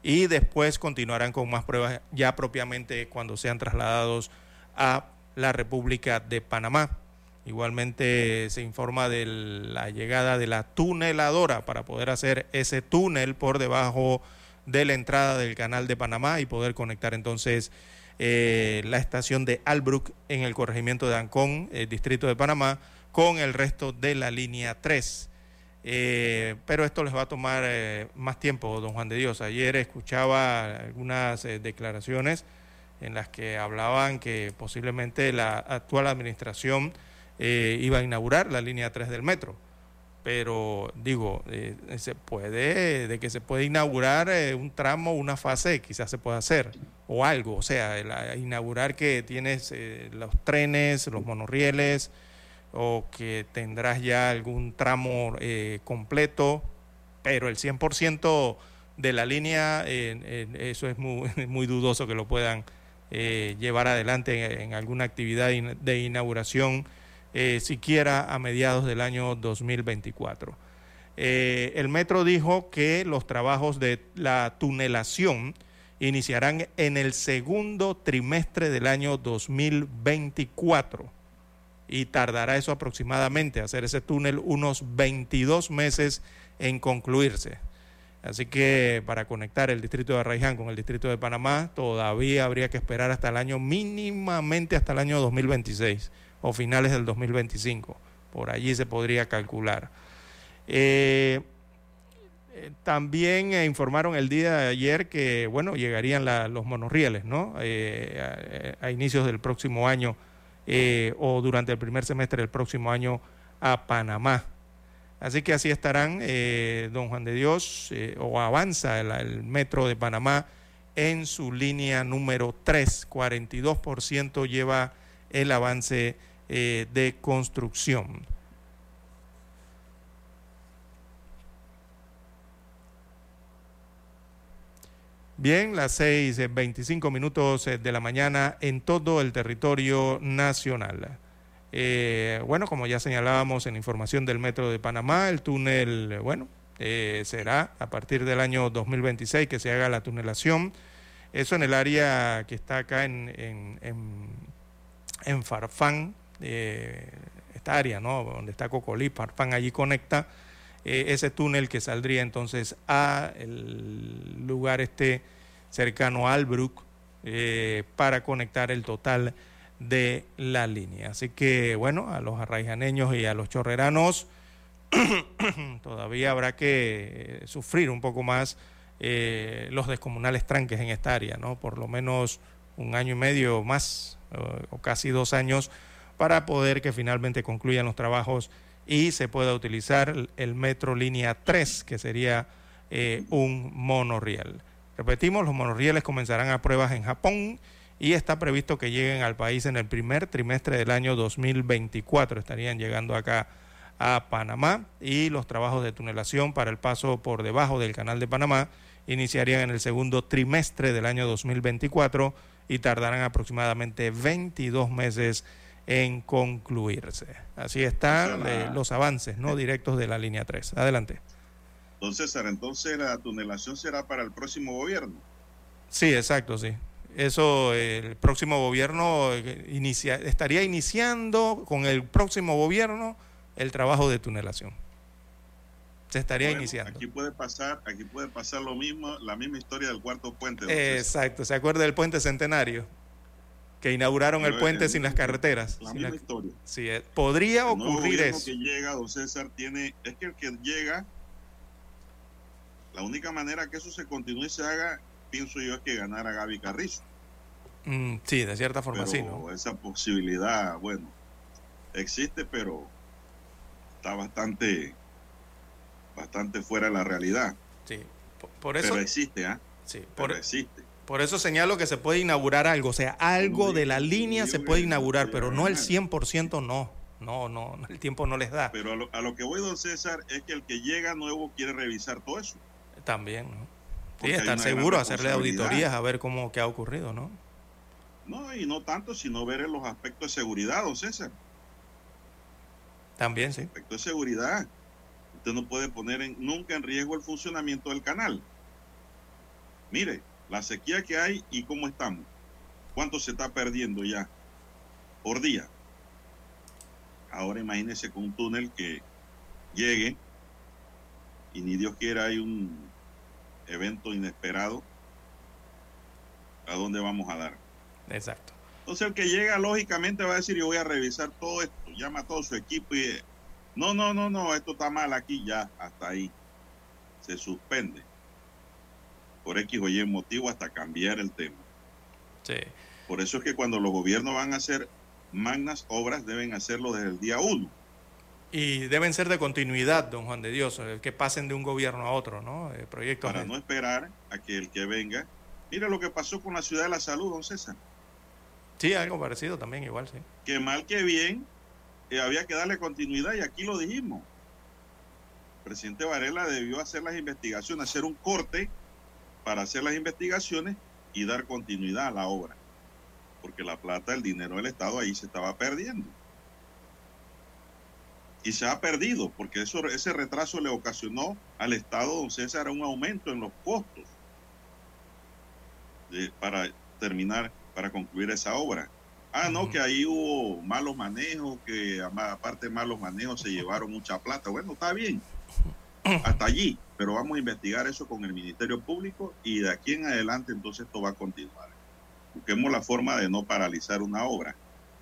y después continuarán con más pruebas ya propiamente cuando sean trasladados a la República de Panamá. Igualmente se informa de la llegada de la tuneladora para poder hacer ese túnel por debajo de la entrada del canal de Panamá y poder conectar entonces eh, la estación de Albrook en el corregimiento de Ancón, el distrito de Panamá, con el resto de la línea 3. Eh, pero esto les va a tomar eh, más tiempo, don Juan de Dios. Ayer escuchaba algunas eh, declaraciones en las que hablaban que posiblemente la actual administración eh, iba a inaugurar la línea 3 del metro. Pero digo, eh, se puede, de que se puede inaugurar eh, un tramo, una fase, quizás se pueda hacer, o algo, o sea, inaugurar que tienes eh, los trenes, los monorrieles, o que tendrás ya algún tramo eh, completo, pero el 100% de la línea, eso es <laughs> muy, dudoso que lo puedan llevar adelante en, alguna actividad de inauguración, eh, siquiera a mediados del año 2024. Eh, el metro dijo que los trabajos de la tunelación iniciarán en el segundo trimestre del año 2024 y tardará eso aproximadamente, hacer ese túnel, unos 22 meses en concluirse. Así que para conectar el distrito de Arraiján con el distrito de Panamá, todavía habría que esperar hasta el año, mínimamente hasta el año 2026 o finales del 2025. Por allí se podría calcular. Eh, eh, también eh, informaron el día de ayer que, bueno, llegarían los monorrieles, ¿no? a, inicios del próximo año o durante el primer semestre del próximo año a Panamá. Así que así estarán, don Juan de Dios, o avanza el, metro de Panamá en su línea número 3. 42% lleva el avance de construcción. Bien, las 6.25 minutos eh, de la mañana en todo el territorio nacional. Eh, bueno, como ya señalábamos en información del Metro de Panamá, el túnel, bueno, eh, será a partir del año 2026 que se haga la tunelación. Eso en el área que está acá en, en, en, Farfán, esta área, ¿no? Donde está Cocolí, Farfán, allí conecta ese túnel que saldría entonces a el lugar este cercano a Albrook eh, para conectar el total de la línea. Así que bueno, a los arraijaneños y a los chorreranos <coughs> todavía habrá que eh, sufrir un poco más eh, los descomunales tranques en esta área, ¿no? Por lo menos un año y medio más o casi dos años para poder que finalmente concluyan los trabajos y se pueda utilizar el metro línea 3, que sería eh, un monorriel. Repetimos, los monorrieles comenzarán a pruebas en Japón y está previsto que lleguen al país en el primer trimestre del año 2024. Estarían llegando acá a Panamá y los trabajos de tunelación para el paso por debajo del canal de Panamá iniciarían en el segundo trimestre del año 2024 y tardarán aproximadamente 22 meses en concluirse. Así están eh, los avances no directos de la línea 3. Adelante. Entonces, César, entonces la tunelación será para el próximo gobierno. Sí, exacto, sí. Eso, el próximo gobierno eh, inicia, estaría iniciando con el próximo gobierno el trabajo de tunelación. Se estaría iniciando. Aquí puede pasar, aquí puede pasar lo mismo, la misma historia del cuarto puente. Exacto, ¿se acuerda del puente centenario? Que inauguraron el puente sin las carreteras. La misma historia. Sí, eh, podría ocurrir eso. que llega, don César, tiene, es que el que llega, la única manera que eso se continúe y se haga, pienso yo, es que ganara Gaby Carrizo. Mm, sí, de cierta forma sí, ¿no? Esa posibilidad, bueno, existe, pero está bastante, bastante fuera de la realidad. Sí, por, eso. Pero existe, ¿ah? Sí, pero existe. Por eso señalo que se puede inaugurar algo, o sea, algo de la línea se puede inaugurar, pero no el 100% no. No, no, el tiempo no les da. Pero a lo, que voy, don César, es que el que llega nuevo quiere revisar todo eso. También, ¿no? Sí, estar seguro, hacerle auditorías a ver cómo qué ha ocurrido, ¿no? No, y no tanto, sino ver los aspectos de seguridad, don César. También, sí. Aspectos de seguridad. Usted no puede poner en, nunca en riesgo el funcionamiento del canal. Mire, la sequía que hay y cómo estamos. ¿Cuánto se está perdiendo ya por día? Ahora imagínese con un túnel que llegue y ni Dios quiera hay un evento inesperado. ¿A dónde vamos a dar? Exacto. Entonces el que llega lógicamente va a decir yo voy a revisar todo esto, llama a todo su equipo y no, no, no, no, esto está mal aquí ya, hasta ahí. Se suspende por X o Y motivo hasta cambiar el tema. Sí. Por eso es que cuando los gobiernos van a hacer magnas obras deben hacerlo desde el día uno. Y deben ser de continuidad, don Juan de Dios, eh, que pasen de un gobierno a otro, ¿no? Eh, proyectos Para no esperar a que el que venga. Mira lo que pasó con la ciudad de la salud, don César. Sí, algo parecido también, igual, sí. Que mal que bien, eh, había que darle continuidad y aquí lo dijimos. El presidente Varela debió hacer las investigaciones, hacer un corte para hacer las investigaciones y dar continuidad a la obra. Porque la plata, el dinero del Estado ahí se estaba perdiendo. Y se ha perdido, porque eso, ese retraso le ocasionó al Estado, don César, un aumento en los costos. de- para terminar, para concluir esa obra. Ah, no, que ahí hubo malos manejos, que aparte de malos manejos se llevaron mucha plata. Bueno, está bien, <clears throat> hasta allí, pero vamos a investigar eso con el Ministerio Público y de aquí en adelante entonces esto va a continuar. Busquemos la forma de no paralizar una obra.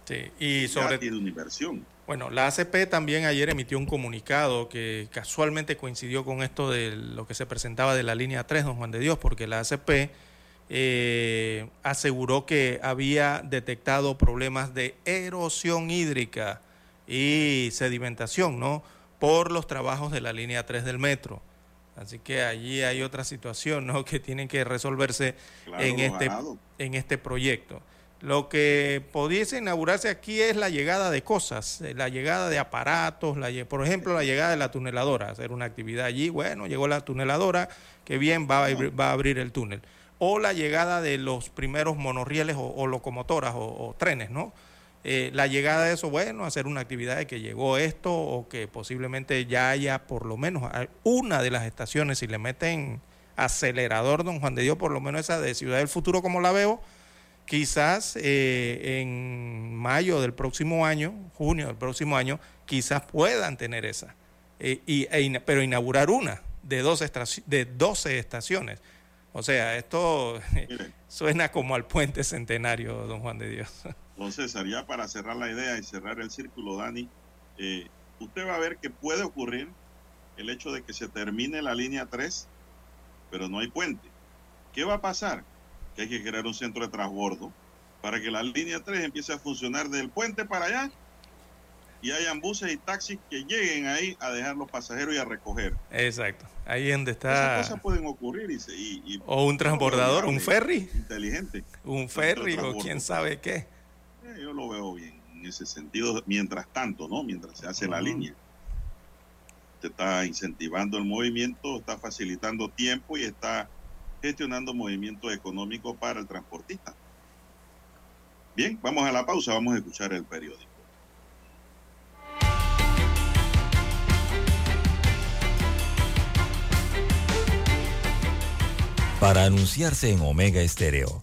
Sí, y sobre tiene una inversión. Bueno, la ACP también ayer emitió un comunicado que casualmente coincidió con esto de lo que se presentaba de la línea 3, don Juan de Dios, porque la ACP eh, aseguró que había detectado problemas de erosión hídrica y sedimentación, ¿no? Por los trabajos de la línea 3 del metro. Así que allí hay otra situación, ¿no? <laughs> Que tienen que resolverse Claro, en este, en este proyecto. Lo que pudiese inaugurarse aquí es la llegada de cosas, eh, la llegada de aparatos, la por ejemplo, la llegada de la tuneladora, hacer una actividad allí, bueno, llegó la tuneladora, que bien va a, abrir- va a abrir el túnel. O la llegada de los primeros monorrieles o, o locomotoras o, o trenes, ¿no? Eh, la llegada de eso, bueno, hacer una actividad de que llegó esto o que posiblemente ya haya por lo menos una de las estaciones, si le meten acelerador, don Juan de Dios, por lo menos esa de Ciudad del Futuro como la veo, quizás eh, en mayo del próximo año, junio del próximo año, quizás puedan tener esa. Eh, y, e pero inaugurar una de 12, estaci- de 12 estaciones. O sea, esto <laughs> suena como al puente centenario, don Juan de Dios. <laughs> don César, ya para cerrar la idea y cerrar el círculo, Dani, eh, usted va a ver que puede ocurrir el hecho de que se termine la línea 3, pero no hay puente. ¿Qué va a pasar? Que hay que crear un centro de transbordo para que la línea 3 empiece a funcionar del puente para allá y hayan buses y taxis que lleguen ahí a dejar los pasajeros y a recoger. Exacto. Ahí es donde Esas está. cosas pueden ocurrir y, se- y- y- O un transbordador, un ferry. inteligente. Un ferry o quién sabe qué. Yo lo veo bien en ese sentido, mientras tanto, ¿no? Mientras se hace la línea. Te está incentivando el movimiento, está facilitando tiempo y está gestionando movimiento económico para el transportista. Bien, vamos a la pausa, vamos a escuchar el periódico. Para anunciarse en Omega Estéreo,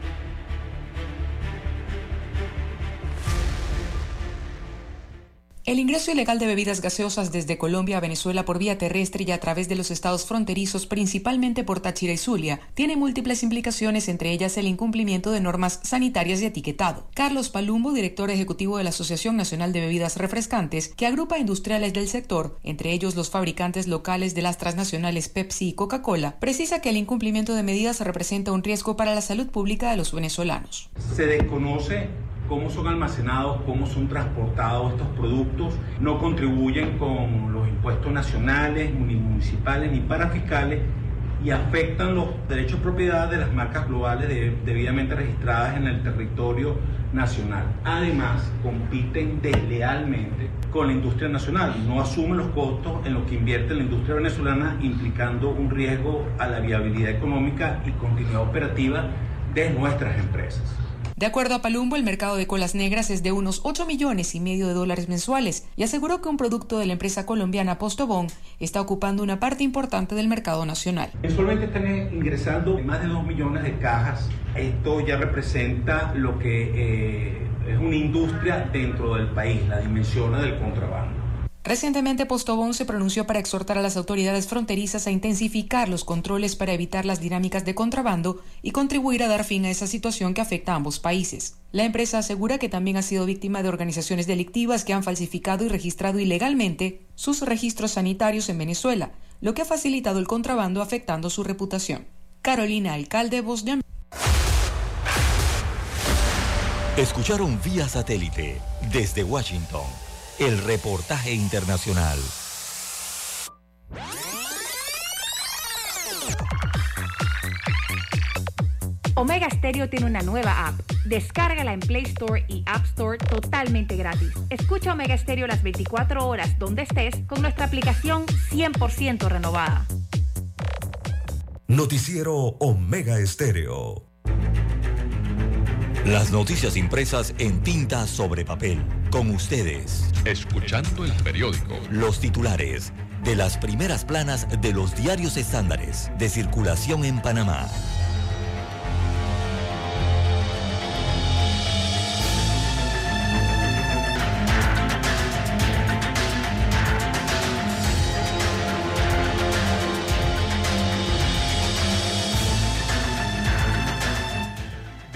El ingreso ilegal de bebidas gaseosas desde Colombia a Venezuela por vía terrestre y a través de los estados fronterizos, principalmente por Táchira y Zulia, tiene múltiples implicaciones, entre ellas el incumplimiento de normas sanitarias y etiquetado. Carlos Palumbo, director ejecutivo de la Asociación Nacional de Bebidas Refrescantes, que agrupa industriales del sector, entre ellos los fabricantes locales de las transnacionales Pepsi y Coca-Cola, precisa que el incumplimiento de medidas representa un riesgo para la salud pública de los venezolanos. Se desconoce cómo son almacenados, cómo son transportados estos productos, no contribuyen con los impuestos nacionales, ni municipales, ni parafiscales y afectan los derechos de propiedad de las marcas globales de- debidamente registradas en el territorio nacional. Además, compiten deslealmente con la industria nacional, no asumen los costos en lo que invierte la industria venezolana, implicando un riesgo a la viabilidad económica y continuidad operativa de nuestras empresas. De acuerdo a Palumbo, el mercado de colas negras es de unos 8 millones y medio de dólares mensuales y aseguró que un producto de la empresa colombiana Postobón está ocupando una parte importante del mercado nacional. Mensualmente están ingresando más de 2 millones de cajas. Esto ya representa lo que eh, es una industria dentro del país, la dimensión del contrabando. Recientemente Postobón se pronunció para exhortar a las autoridades fronterizas a intensificar los controles para evitar las dinámicas de contrabando y contribuir a dar fin a esa situación que afecta a ambos países. La empresa asegura que también ha sido víctima de organizaciones delictivas que han falsificado y registrado ilegalmente sus registros sanitarios en Venezuela, lo que ha facilitado el contrabando afectando su reputación. Carolina Alcalde, Voz Escucharon vía satélite desde Washington el reportaje internacional. Omega Stereo tiene una nueva app. Descárgala en Play Store y App Store totalmente gratis. Escucha Omega Stereo las 24 horas donde estés con nuestra aplicación 100% renovada. Noticiero Omega Estéreo. Las noticias impresas en tinta sobre papel. Con ustedes. Escuchando el periódico. Los titulares de las primeras planas de los diarios estándares de circulación en Panamá.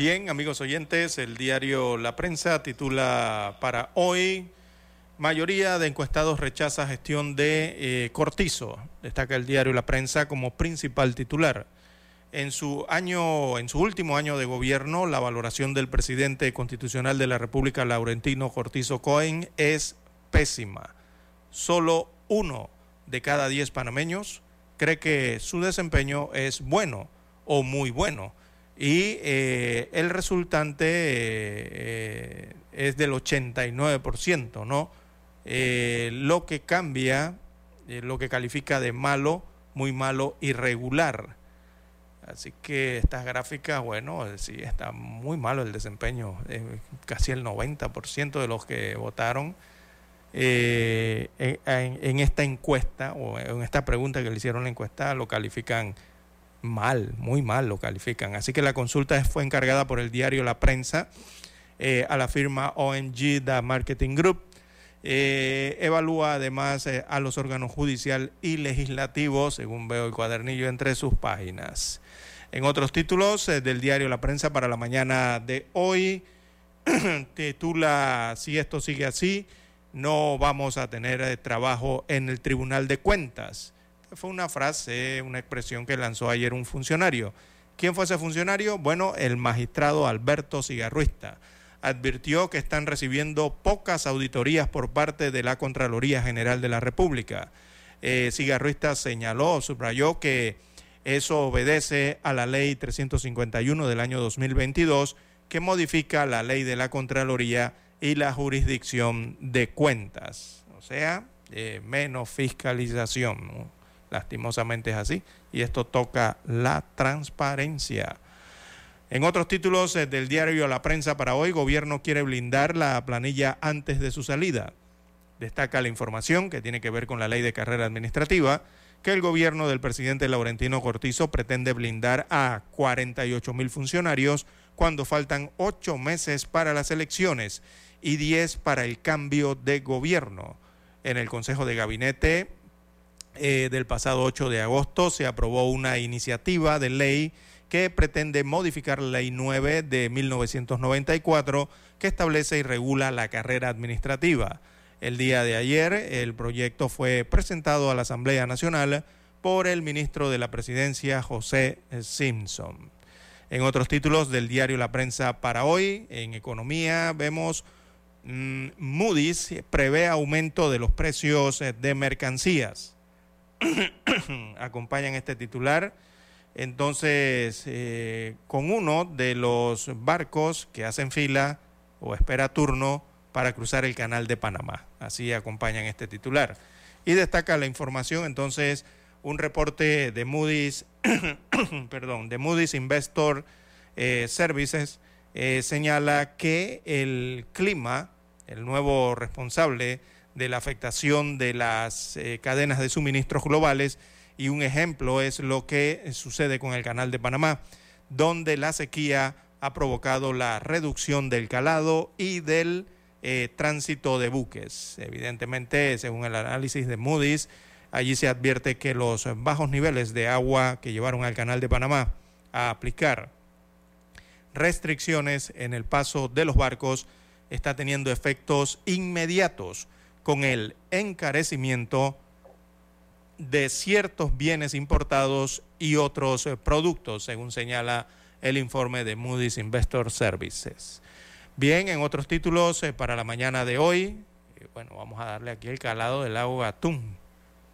Bien, amigos oyentes, el diario La Prensa titula para hoy, mayoría de encuestados rechaza gestión de eh, Cortizo. Destaca el diario La Prensa como principal titular. En su año, en su último año de gobierno, la valoración del presidente constitucional de la República, Laurentino Cortizo Cohen, es pésima. Solo uno de cada diez panameños cree que su desempeño es bueno o muy bueno y eh, el resultante eh, eh, es del 89%, ¿no? lo que cambia, lo que califica de malo, muy malo, irregular. Así que estas gráficas, bueno, sí, está muy malo el desempeño. casi el 90% de los que votaron en, en, esta encuesta o en esta pregunta que le hicieron la encuesta lo califican mal, muy mal lo califican. Así que la consulta fue encargada por el diario La Prensa eh, a la firma OMG The Marketing Group. Eh, evalúa además eh, a los órganos judicial y legislativos, según veo el cuadernillo entre sus páginas. En otros títulos del diario La Prensa para la mañana de hoy, <clears throat> titula Si esto sigue así, no vamos a tener trabajo en el Tribunal de Cuentas fue una frase, una expresión que lanzó ayer un funcionario. ¿Quién fue ese funcionario? Bueno, el magistrado Alberto Cigarruista. Advirtió que están recibiendo pocas auditorías por parte de la Contraloría General de la República. Eh, Cigarruista señaló, subrayó que eso obedece a la ley 351 del año 2022 que modifica la ley de la Contraloría y la jurisdicción de cuentas. O sea, eh, menos fiscalización. Lastimosamente es así. Y esto toca la transparencia. En otros títulos eh, del diario La Prensa para hoy, gobierno quiere blindar la planilla antes de su salida. Destaca la información que tiene que ver con la ley de carrera administrativa, que el gobierno del presidente Laurentino Cortizo pretende blindar a 48 mil funcionarios cuando faltan ocho meses para las elecciones y 10 para el cambio de gobierno. En el Consejo de Gabinete eh, del pasado 8 de agosto se aprobó una iniciativa de ley que pretende modificar la ley 9 de 1994 que establece y regula la carrera administrativa. El día de ayer el proyecto fue presentado a la Asamblea Nacional por el ministro de la Presidencia, José Simpson. En otros títulos del diario La Prensa para hoy, en economía, vemos mm, Moody's prevé aumento de los precios de mercancías. <coughs> acompañan este titular. Entonces, eh, con uno de los barcos que hacen fila o espera turno para cruzar el canal de Panamá. Así acompañan este titular. Y destaca la información, entonces, un reporte de Moody's, <coughs> perdón, de Moody's Investor eh, Services eh, señala que el clima, el nuevo responsable de la afectación de las eh, cadenas de suministros globales y un ejemplo es lo que sucede con el canal de Panamá, donde la sequía ha provocado la reducción del calado y del eh, tránsito de buques. Evidentemente, según el análisis de Moody's, allí se advierte que los bajos niveles de agua que llevaron al canal de Panamá a aplicar restricciones en el paso de los barcos está teniendo efectos inmediatos con el encarecimiento de ciertos bienes importados y otros eh, productos, según señala el informe de Moody's Investor Services. Bien, en otros títulos eh, para la mañana de hoy, eh, bueno, vamos a darle aquí el calado del lago Gatún.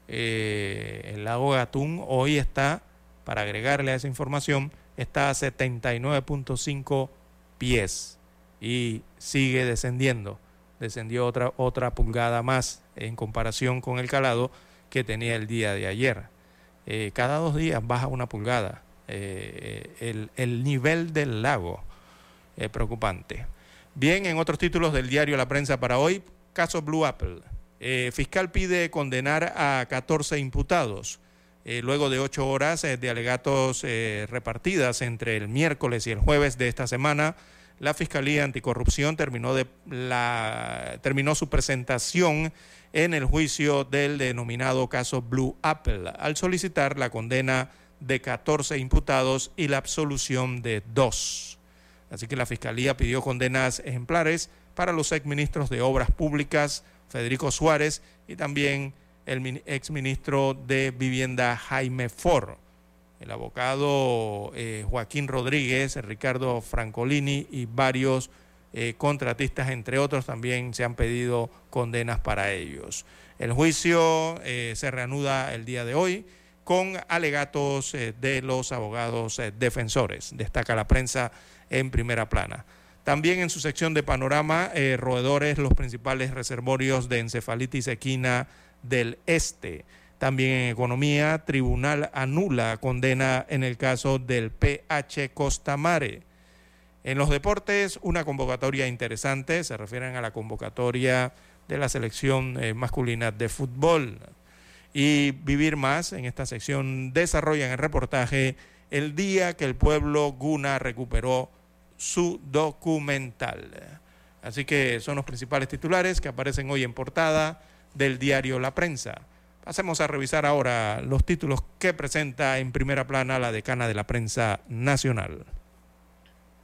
el lago Gatún hoy está, para agregarle a esa información, está a 79.5 pies y sigue descendiendo. Descendió otra, otra pulgada más en comparación con el calado que tenía el día de ayer. Eh, cada dos días baja una pulgada. Eh, el, nivel del lago es preocupante. Bien, en otros títulos del diario La Prensa para hoy, caso Blue Apple. Eh, fiscal pide condenar a 14 imputados. luego de ocho horas de alegatos repartidas entre el miércoles y el jueves de esta semana, la Fiscalía Anticorrupción terminó, su presentación en el juicio del denominado caso Blue Apple, al solicitar la condena de 14 imputados y la absolución de dos. Así que la Fiscalía pidió condenas ejemplares para los exministros de Obras Públicas, Federico Suárez, y también el exministro de Vivienda, Jaime Ford. El abogado eh, Joaquín Rodríguez, Ricardo Francolini y varios eh, contratistas, entre otros, también se han pedido condenas para ellos. El juicio eh, se reanuda el día de hoy con alegatos de los abogados defensores, destaca la prensa en primera plana. También en su sección de panorama, roedores, los principales reservorios de encefalitis equina del este. También en economía, tribunal anula condena en el caso del PH Costamare. En los deportes, una convocatoria interesante, se refieren a la convocatoria de la selección eh, masculina de fútbol. Y vivir más en esta sección desarrollan el reportaje el día que el pueblo Guna recuperó su documental. Así que son los principales titulares que aparecen hoy en portada del diario La Prensa. Pasemos a revisar ahora los títulos que presenta en primera plana la decana de la prensa nacional.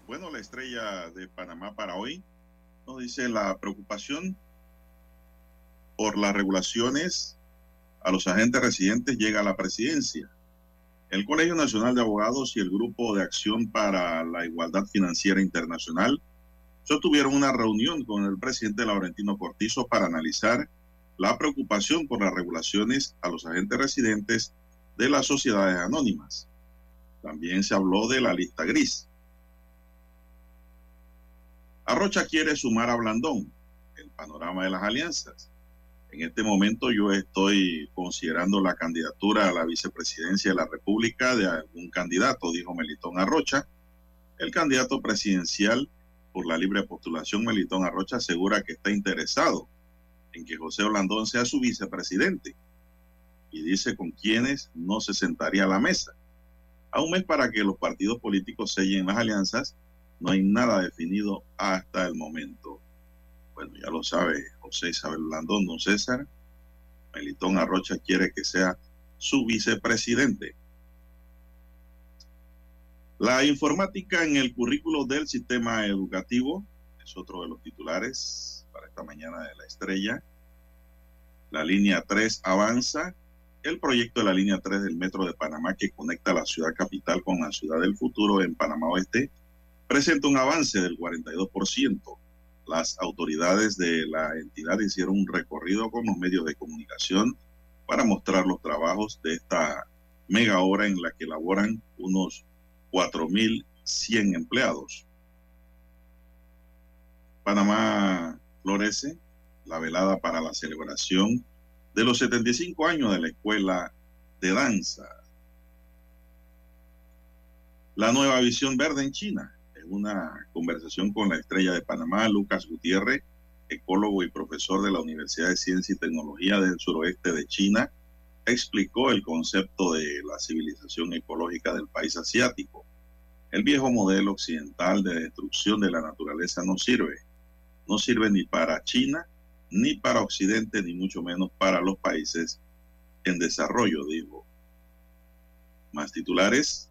Bueno, la estrella de Panamá para hoy nos dice la preocupación por las regulaciones a los agentes residentes llega a la presidencia. El Colegio Nacional de Abogados y el Grupo de Acción para la Igualdad Financiera Internacional sostuvieron una reunión con el presidente Laurentino Cortizo para analizar la preocupación por las regulaciones a los agentes residentes de las sociedades anónimas. También se habló de la lista gris. Arrocha quiere sumar a Blandón, el panorama de las alianzas. En este momento yo estoy considerando la candidatura a la vicepresidencia de la República de algún candidato, dijo Melitón Arrocha. El candidato presidencial por la libre postulación, Melitón Arrocha, asegura que está interesado en que José Blandón sea su vicepresidente y dice con quienes no se sentaría a la mesa. A un mes para que los partidos políticos sellen las alianzas no hay nada definido hasta el momento. Bueno, ya lo sabe José Isabel Blandón, don César. Melitón Arrocha quiere que sea su vicepresidente. La informática en el currículo del sistema educativo es otro de los titulares para esta mañana de la estrella. La línea 3 avanza. El proyecto de la línea 3 del Metro de Panamá que conecta la ciudad capital con la ciudad del futuro en Panamá Oeste presenta un avance del 42%. Las autoridades de la entidad hicieron un recorrido con los medios de comunicación para mostrar los trabajos de esta mega obra en la que laboran unos 4.100 empleados. Panamá florece, la velada para la celebración de los 75 años de la Escuela de Danza. La nueva visión verde en China una conversación con la estrella de Panamá, Lucas Gutiérrez, ecólogo y profesor de la Universidad de Ciencia y Tecnología del suroeste de China, explicó el concepto de la civilización ecológica del país asiático. El viejo modelo occidental de destrucción de la naturaleza no sirve. No sirve ni para China, ni para Occidente, ni mucho menos para los países en desarrollo, dijo. Más titulares.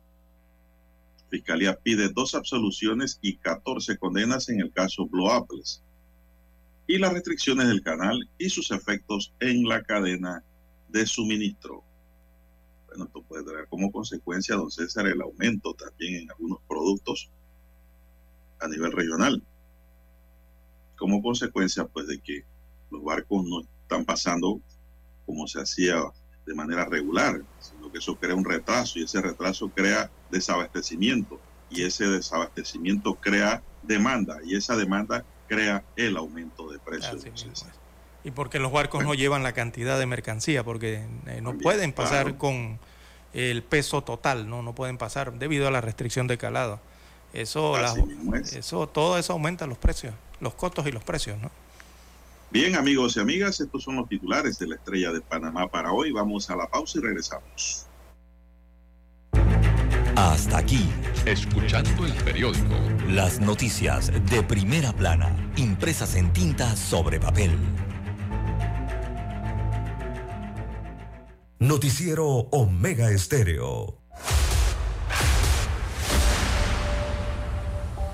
Fiscalía pide dos absoluciones y 14 condenas en el caso Apples. Y las restricciones del canal y sus efectos en la cadena de suministro. Bueno, esto puede traer como consecuencia, don César, el aumento también en algunos productos a nivel regional. Como consecuencia, pues, de que los barcos no están pasando como se hacía de manera regular, sino que eso crea un retraso y ese retraso crea desabastecimiento y ese desabastecimiento crea demanda y esa demanda crea el aumento de precios. Y porque los barcos no llevan la cantidad de mercancía, porque eh, no pueden pasar con el peso total, ¿no? no pueden pasar debido a la restricción de calado. Eso, eso, todo eso aumenta los precios, los costos y los precios, ¿no? Bien, amigos y amigas, estos son los titulares de la Estrella de Panamá para hoy. Vamos a la pausa y regresamos. Hasta aquí, escuchando el periódico. Las noticias de primera plana, impresas en tinta sobre papel. Noticiero Omega Estéreo.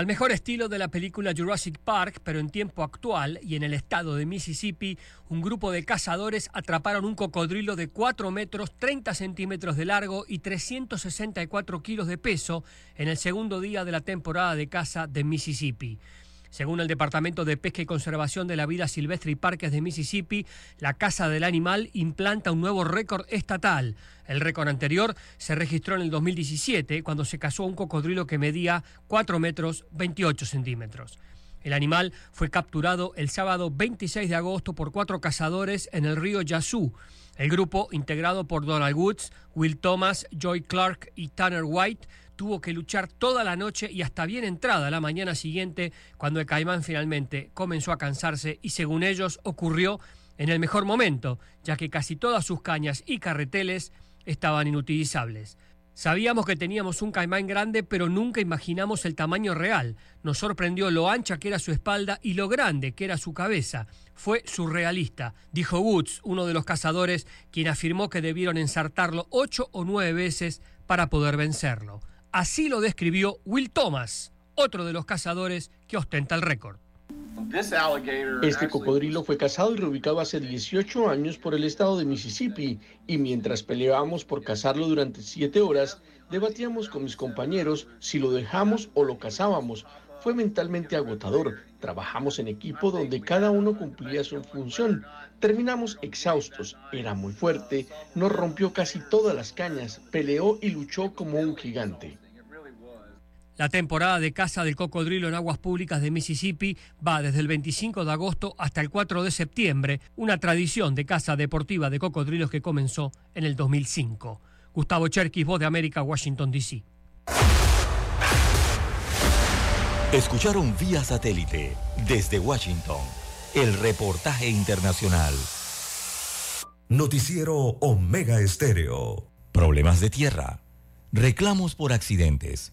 Al mejor estilo de la película Jurassic Park, pero en tiempo actual y en el estado de Mississippi, un grupo de cazadores atraparon un cocodrilo de 4 metros 30 centímetros de largo y 364 kilos de peso en el segundo día de la temporada de caza de Mississippi. Según el Departamento de Pesca y Conservación de la Vida Silvestre y Parques de Mississippi, la Casa del Animal implanta un nuevo récord estatal. El récord anterior se registró en el 2017, cuando se cazó un cocodrilo que medía 4 metros 28 centímetros. El animal fue capturado el sábado 26 de agosto por cuatro cazadores en el río Yazoo. El grupo, integrado por Donald Woods, Will Thomas, Joy Clark y Tanner White, tuvo que luchar toda la noche y hasta bien entrada la mañana siguiente cuando el caimán finalmente comenzó a cansarse y según ellos ocurrió en el mejor momento, ya que casi todas sus cañas y carreteles estaban inutilizables. Sabíamos que teníamos un caimán grande, pero nunca imaginamos el tamaño real. Nos sorprendió lo ancha que era su espalda y lo grande que era su cabeza. Fue surrealista, dijo Woods, uno de los cazadores, quien afirmó que debieron ensartarlo ocho o nueve veces para poder vencerlo. Así lo describió Will Thomas, otro de los cazadores que ostenta el récord. Este cocodrilo fue cazado y reubicado hace 18 años por el estado de Mississippi y mientras peleábamos por cazarlo durante 7 horas, debatíamos con mis compañeros si lo dejamos o lo cazábamos. Fue mentalmente agotador. Trabajamos en equipo donde cada uno cumplía su función. Terminamos exhaustos. Era muy fuerte. Nos rompió casi todas las cañas. Peleó y luchó como un gigante. La temporada de caza del cocodrilo en aguas públicas de Mississippi va desde el 25 de agosto hasta el 4 de septiembre, una tradición de caza deportiva de cocodrilos que comenzó en el 2005. Gustavo Cherkis, Voz de América, Washington, D.C. Escucharon vía satélite desde Washington el reportaje internacional. Noticiero Omega Estéreo. Problemas de tierra, reclamos por accidentes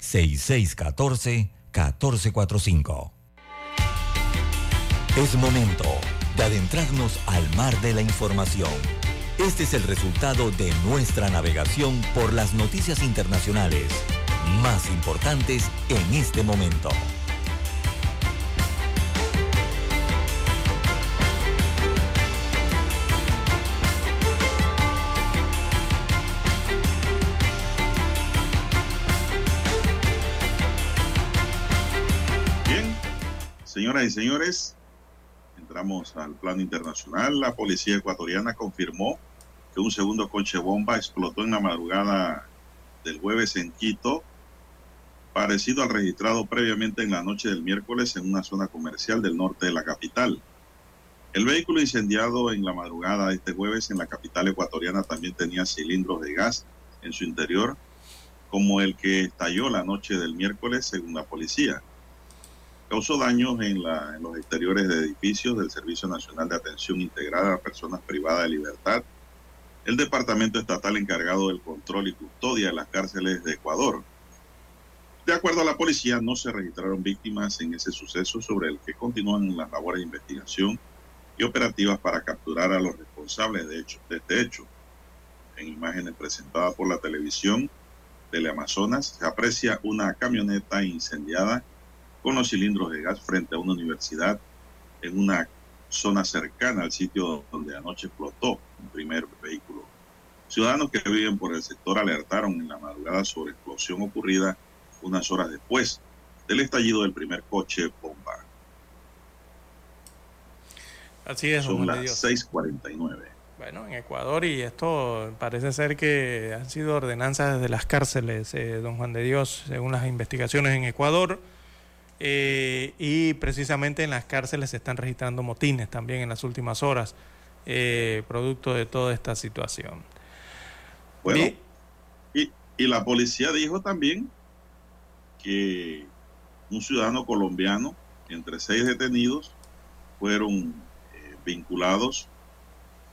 6614-1445. Es momento de adentrarnos al mar de la información. Este es el resultado de nuestra navegación por las noticias internacionales más importantes en este momento. Señoras y señores, entramos al plano internacional. La policía ecuatoriana confirmó que un segundo coche bomba explotó en la madrugada del jueves en Quito, parecido al registrado previamente en la noche del miércoles en una zona comercial del norte de la capital. El vehículo incendiado en la madrugada de este jueves en la capital ecuatoriana también tenía cilindros de gas en su interior, como el que estalló la noche del miércoles, según la policía. Causó daños en, los exteriores de edificios del Servicio Nacional de Atención Integrada a Personas Privadas de Libertad, el departamento estatal encargado del control y custodia de las cárceles de Ecuador. De acuerdo a la policía, no se registraron víctimas en ese suceso sobre el que continúan las labores de investigación y operativas para capturar a los responsables de, hecho, de este hecho. En imágenes presentadas por la televisión del Amazonas se aprecia una camioneta incendiada con los cilindros de gas frente a una universidad en una zona cercana al sitio donde anoche explotó un primer vehículo. Ciudadanos que viven por el sector alertaron en la madrugada sobre explosión ocurrida unas horas después del estallido del primer coche bomba. Así es, Son las Juan de Dios. 6:49. Bueno, en Ecuador y esto parece ser que han sido ordenanzas desde las cárceles, eh, don Juan de Dios, según las investigaciones en Ecuador. Eh, y precisamente en las cárceles se están registrando motines también en las últimas horas, eh, producto de toda esta situación. Bueno, y, y la policía dijo también que un ciudadano colombiano, entre seis detenidos, fueron eh, vinculados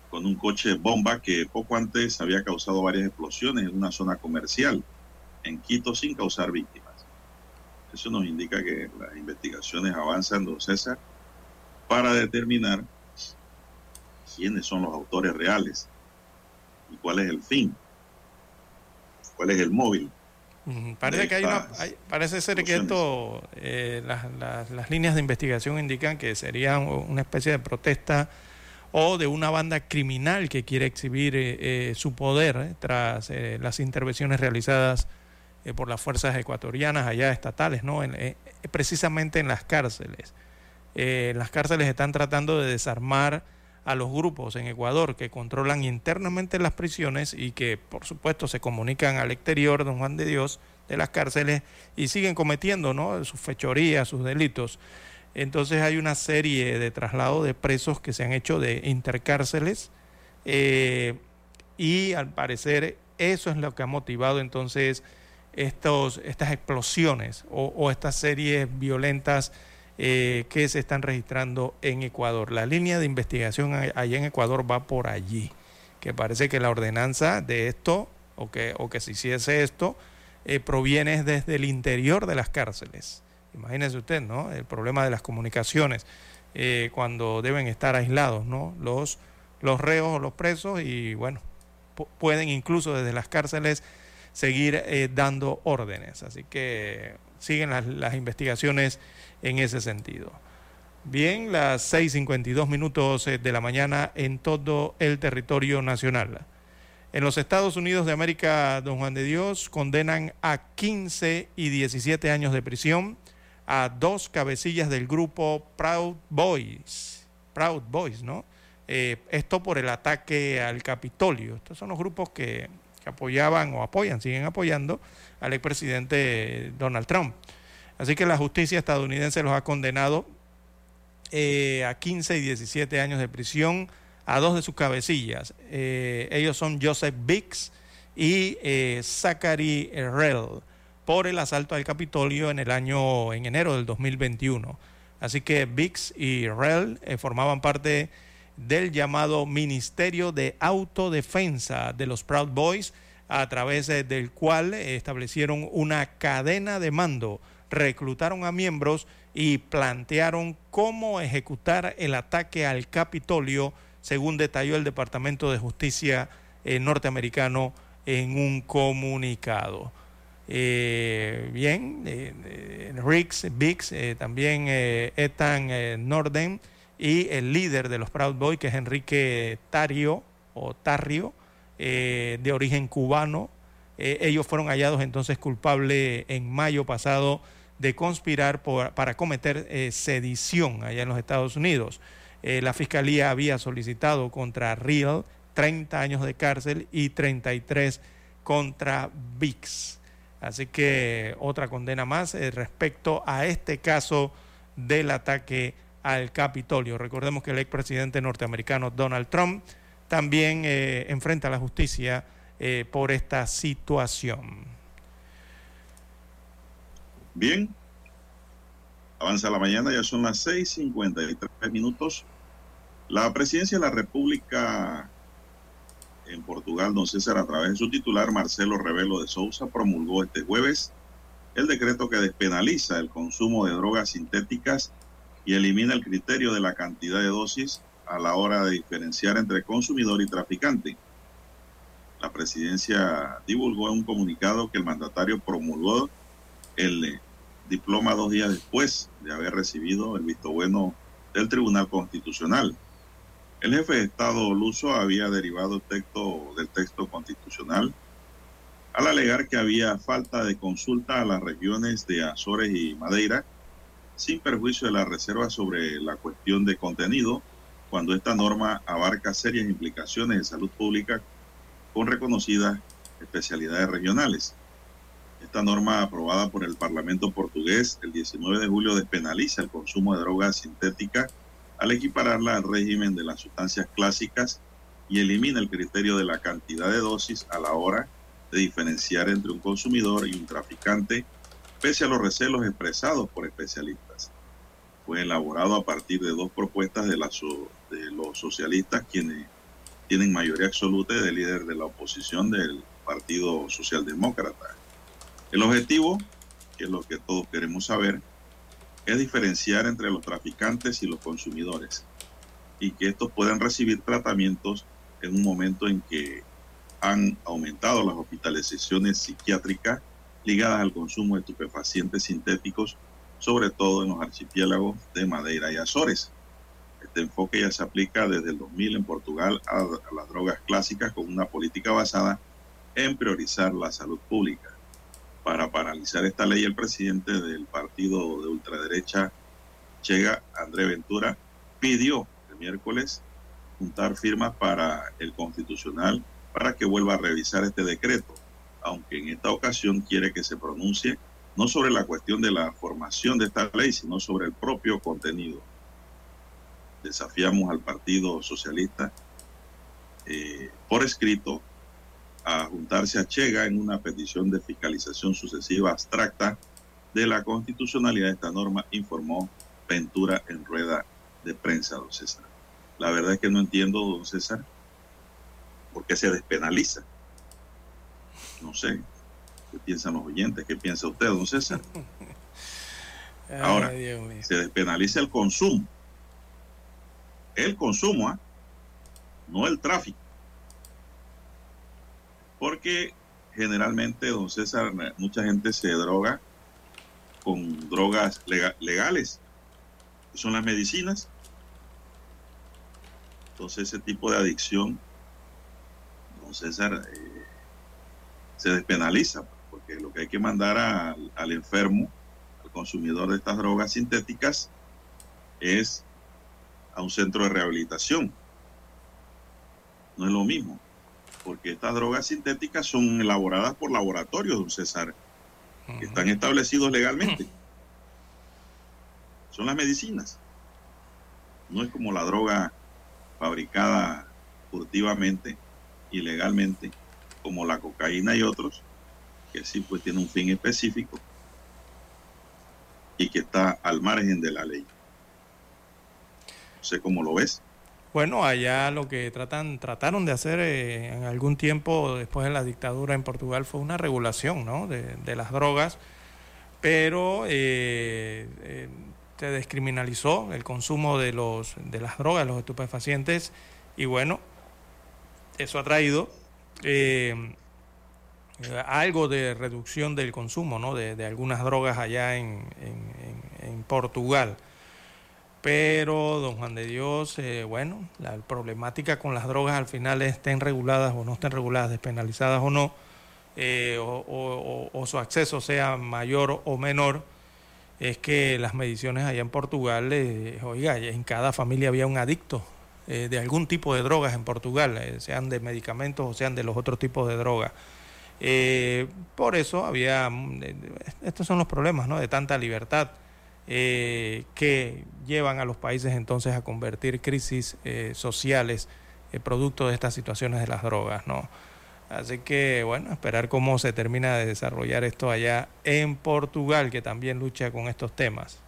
con un coche bomba que poco antes había causado varias explosiones en una zona comercial en Quito sin causar víctimas. Eso nos indica que las investigaciones avanzan, don César, para determinar quiénes son los autores reales y cuál es el fin, cuál es el móvil. Parece que hay una, hay- parece ser que esto, eh, las, las- las líneas de investigación indican que sería una especie de protesta o de una banda criminal que quiere exhibir eh, eh, su poder eh, tras eh, las intervenciones realizadas eh, por las fuerzas ecuatorianas allá estatales, ¿no? Eh, precisamente en las cárceles. Eh, las cárceles están tratando de desarmar a los grupos en Ecuador que controlan internamente las prisiones y que por supuesto se comunican al exterior, don Juan de Dios, de las cárceles y siguen cometiendo ¿no? sus fechorías, sus delitos. Entonces hay una serie de traslados de presos que se han hecho de intercárceles eh, y al parecer eso es lo que ha motivado entonces estos, estas explosiones o, estas series violentas eh, que se están registrando en Ecuador. La línea de investigación allá en Ecuador va por allí, que parece que la ordenanza de esto, o que, o que se hiciese esto, eh, proviene desde el interior de las cárceles. Imagínese usted, ¿no? El problema de las comunicaciones, eh, cuando deben estar aislados, ¿no? Los, los reos o los presos y, bueno, pu- pueden incluso desde las cárceles seguir eh, dando órdenes. Así que siguen las, investigaciones en ese sentido. Bien, las 6.52 minutos eh, de la mañana en todo el territorio nacional. En los Estados Unidos de América, don Juan de Dios, condenan a 15 y 17 años de prisión a dos cabecillas del grupo Proud Boys. Proud Boys, ¿no? Eh, esto por el ataque al Capitolio. Estos son los grupos que, que apoyaban o apoyan, siguen apoyando al expresidente Donald Trump. Así que la justicia estadounidense los ha condenado eh, a 15 y 17 años de prisión a dos de sus cabecillas. Eh, ellos son Joseph Biggs y eh, Zachary Rell por el asalto al Capitolio en el año, en enero del 2021. Así que Biggs y Rell formaban parte del llamado Ministerio de Autodefensa de los Proud Boys, a través eh, del cual establecieron una cadena de mando, reclutaron a miembros y plantearon cómo ejecutar el ataque al Capitolio, según detalló el Departamento de Justicia eh, norteamericano en un comunicado. Eh, bien, eh, Riggs, Biggs, también Ethan Norden y el líder de los Proud Boys, que es Enrique Tario o Tarrio, eh, de origen cubano. Eh, ellos fueron hallados entonces culpables en mayo pasado de conspirar para cometer eh, sedición allá en los Estados Unidos. La fiscalía había solicitado contra Real 30 años de cárcel y 33 contra VIX. Así que otra condena más respecto a este caso del ataque al Capitolio. Recordemos que el expresidente norteamericano Donald Trump también enfrenta la justicia por esta situación. Bien, avanza la mañana, ya son las 6:53 minutos. La presidencia de la República en Portugal, don César, a través de su titular Marcelo Rebelo de Sousa, promulgó este jueves el decreto que despenaliza el consumo de drogas sintéticas y elimina el criterio de la cantidad de dosis a la hora de diferenciar entre consumidor y traficante. La presidencia divulgó un comunicado que el mandatario promulgó el diploma dos días después de haber recibido el visto bueno del Tribunal Constitucional. El jefe de Estado Luso había derivado el texto del texto constitucional al alegar que había falta de consulta a las regiones de Azores y Madeira, sin perjuicio de la reserva sobre la cuestión de contenido, cuando esta norma abarca serias implicaciones de salud pública con reconocidas especialidades regionales. Esta norma aprobada por el Parlamento portugués el 19 de julio despenaliza el consumo de drogas sintéticas al equipararla al régimen de las sustancias clásicas y elimina el criterio de la cantidad de dosis a la hora de diferenciar entre un consumidor y un traficante, pese a los recelos expresados por especialistas. Fue elaborado a partir de dos propuestas de, los socialistas, quienes tienen mayoría absoluta del líder de la oposición del Partido Socialdemócrata. El objetivo, que es lo que todos queremos saber, es diferenciar entre los traficantes y los consumidores y que estos puedan recibir tratamientos en un momento en que han aumentado las hospitalizaciones psiquiátricas ligadas al consumo de estupefacientes sintéticos, sobre todo en los archipiélagos de Madeira y Azores. Este enfoque ya se aplica desde el 2000 en Portugal a, a las drogas clásicas con una política basada en priorizar la salud pública para paralizar esta ley, el presidente del partido de ultraderecha, Chega, André Ventura, pidió el miércoles juntar firmas para el constitucional para que vuelva a revisar este decreto, aunque en esta ocasión quiere que se pronuncie no sobre la cuestión de la formación de esta ley, sino sobre el propio contenido. Desafiamos al Partido Socialista eh, por escrito a juntarse a Chega en una petición de fiscalización sucesiva abstracta de la constitucionalidad de esta norma, informó Ventura en rueda de prensa, don César. La verdad es que no entiendo, don César, por qué se despenaliza. No sé, ¿qué piensan los oyentes? ¿Qué piensa usted, don César? <laughs> Ahora, se despenaliza el consumo. El consumo, ¿ah? no el tráfico porque generalmente, don César, mucha gente se droga con drogas legales, que son las medicinas. Entonces ese tipo de adicción, don César, eh, se despenaliza, porque lo que hay que mandar al enfermo, al consumidor de estas drogas sintéticas, es a un centro de rehabilitación. No es lo mismo porque estas drogas sintéticas son elaboradas por laboratorios, don César, que están establecidos legalmente. Son las medicinas. No es como la droga fabricada furtivamente, ilegalmente, como la cocaína y otros, que sí pues tiene un fin específico y que está al margen de la ley. No sé cómo lo ves. Bueno, allá lo que tratan, trataron de hacer eh, en algún tiempo después de la dictadura en Portugal fue una regulación ¿no? de, las drogas, pero eh, eh, se descriminalizó el consumo de, los, de las drogas, los estupefacientes, y bueno, eso ha traído algo de reducción del consumo ¿no? de, algunas drogas allá en, en Portugal. Pero, don Juan de Dios, eh, bueno, la problemática con las drogas al final estén reguladas o no estén reguladas, despenalizadas o no, eh, o, su acceso sea mayor o menor, es que las mediciones allá en Portugal, eh, oiga, en cada familia había un adicto eh, de algún tipo de drogas en Portugal, eh, sean de medicamentos o sean de los otros tipos de drogas. Eh, por eso había, mm, estos son los problemas ¿no? de tanta libertad que llevan a los países entonces a convertir crisis sociales producto de estas situaciones de las drogas. ¿no? Así que bueno, esperar cómo se termina de desarrollar esto allá en Portugal, que también lucha con estos temas.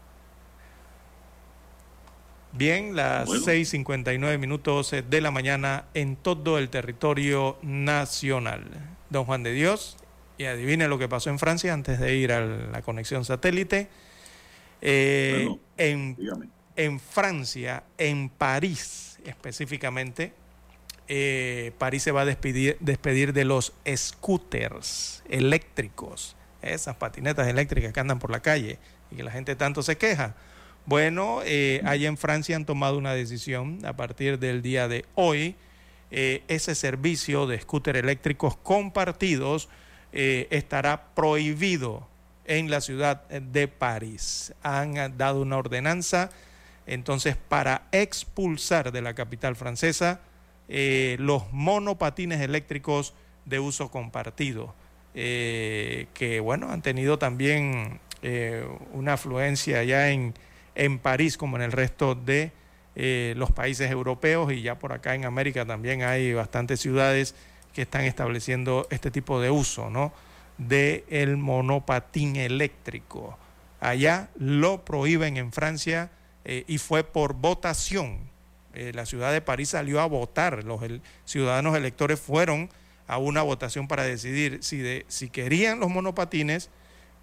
Bien, las Bueno. 6.59 minutos de la mañana en todo el territorio nacional. Don Juan de Dios, y adivine lo que pasó en Francia antes de ir a la conexión satélite. Eh, Bueno, en, dígame. en Francia, en París específicamente, eh, París se va a despedir, despedir de los scooters eléctricos, esas patinetas eléctricas que andan por la calle y que la gente tanto se queja. Bueno, eh, allá en Francia han tomado una decisión a partir del día de hoy. eh, ese servicio de scooter eléctricos compartidos eh, estará prohibido en la ciudad de París. Han dado una ordenanza entonces para expulsar de la capital francesa eh, los monopatines eléctricos de uso compartido, que bueno, han tenido también una afluencia ya en, en París como en el resto de eh, los países europeos y ya por acá en América también hay bastantes ciudades que están estableciendo este tipo de uso, ¿no? De monopatín eléctrico. Allá lo prohíben en Francia eh, y fue por votación. Eh, la ciudad de París salió a votar. Los ciudadanos electores fueron a una votación para decidir si, de, si querían los monopatines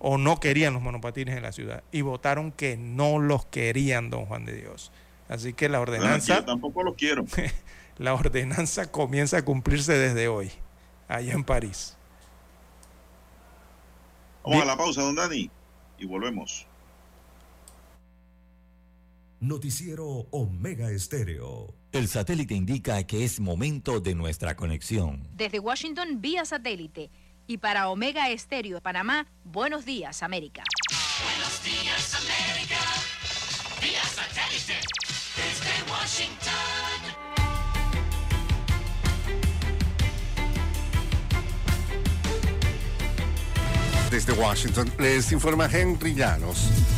o no querían los monopatines en la ciudad. Y votaron que no los querían, don Juan de Dios. Así que la ordenanza, yo tampoco lo quiero. <laughs> la ordenanza comienza a cumplirse desde hoy, allá en París. Vamos a la pausa, don Dani, y volvemos. Noticiero Omega Estéreo. El satélite indica que es momento de nuestra conexión. Desde Washington vía satélite y para Omega Estéreo de Panamá, buenos días América. Buenos días, América. Vía satélite. Desde Washington. Desde Washington les informa Henry Llanos.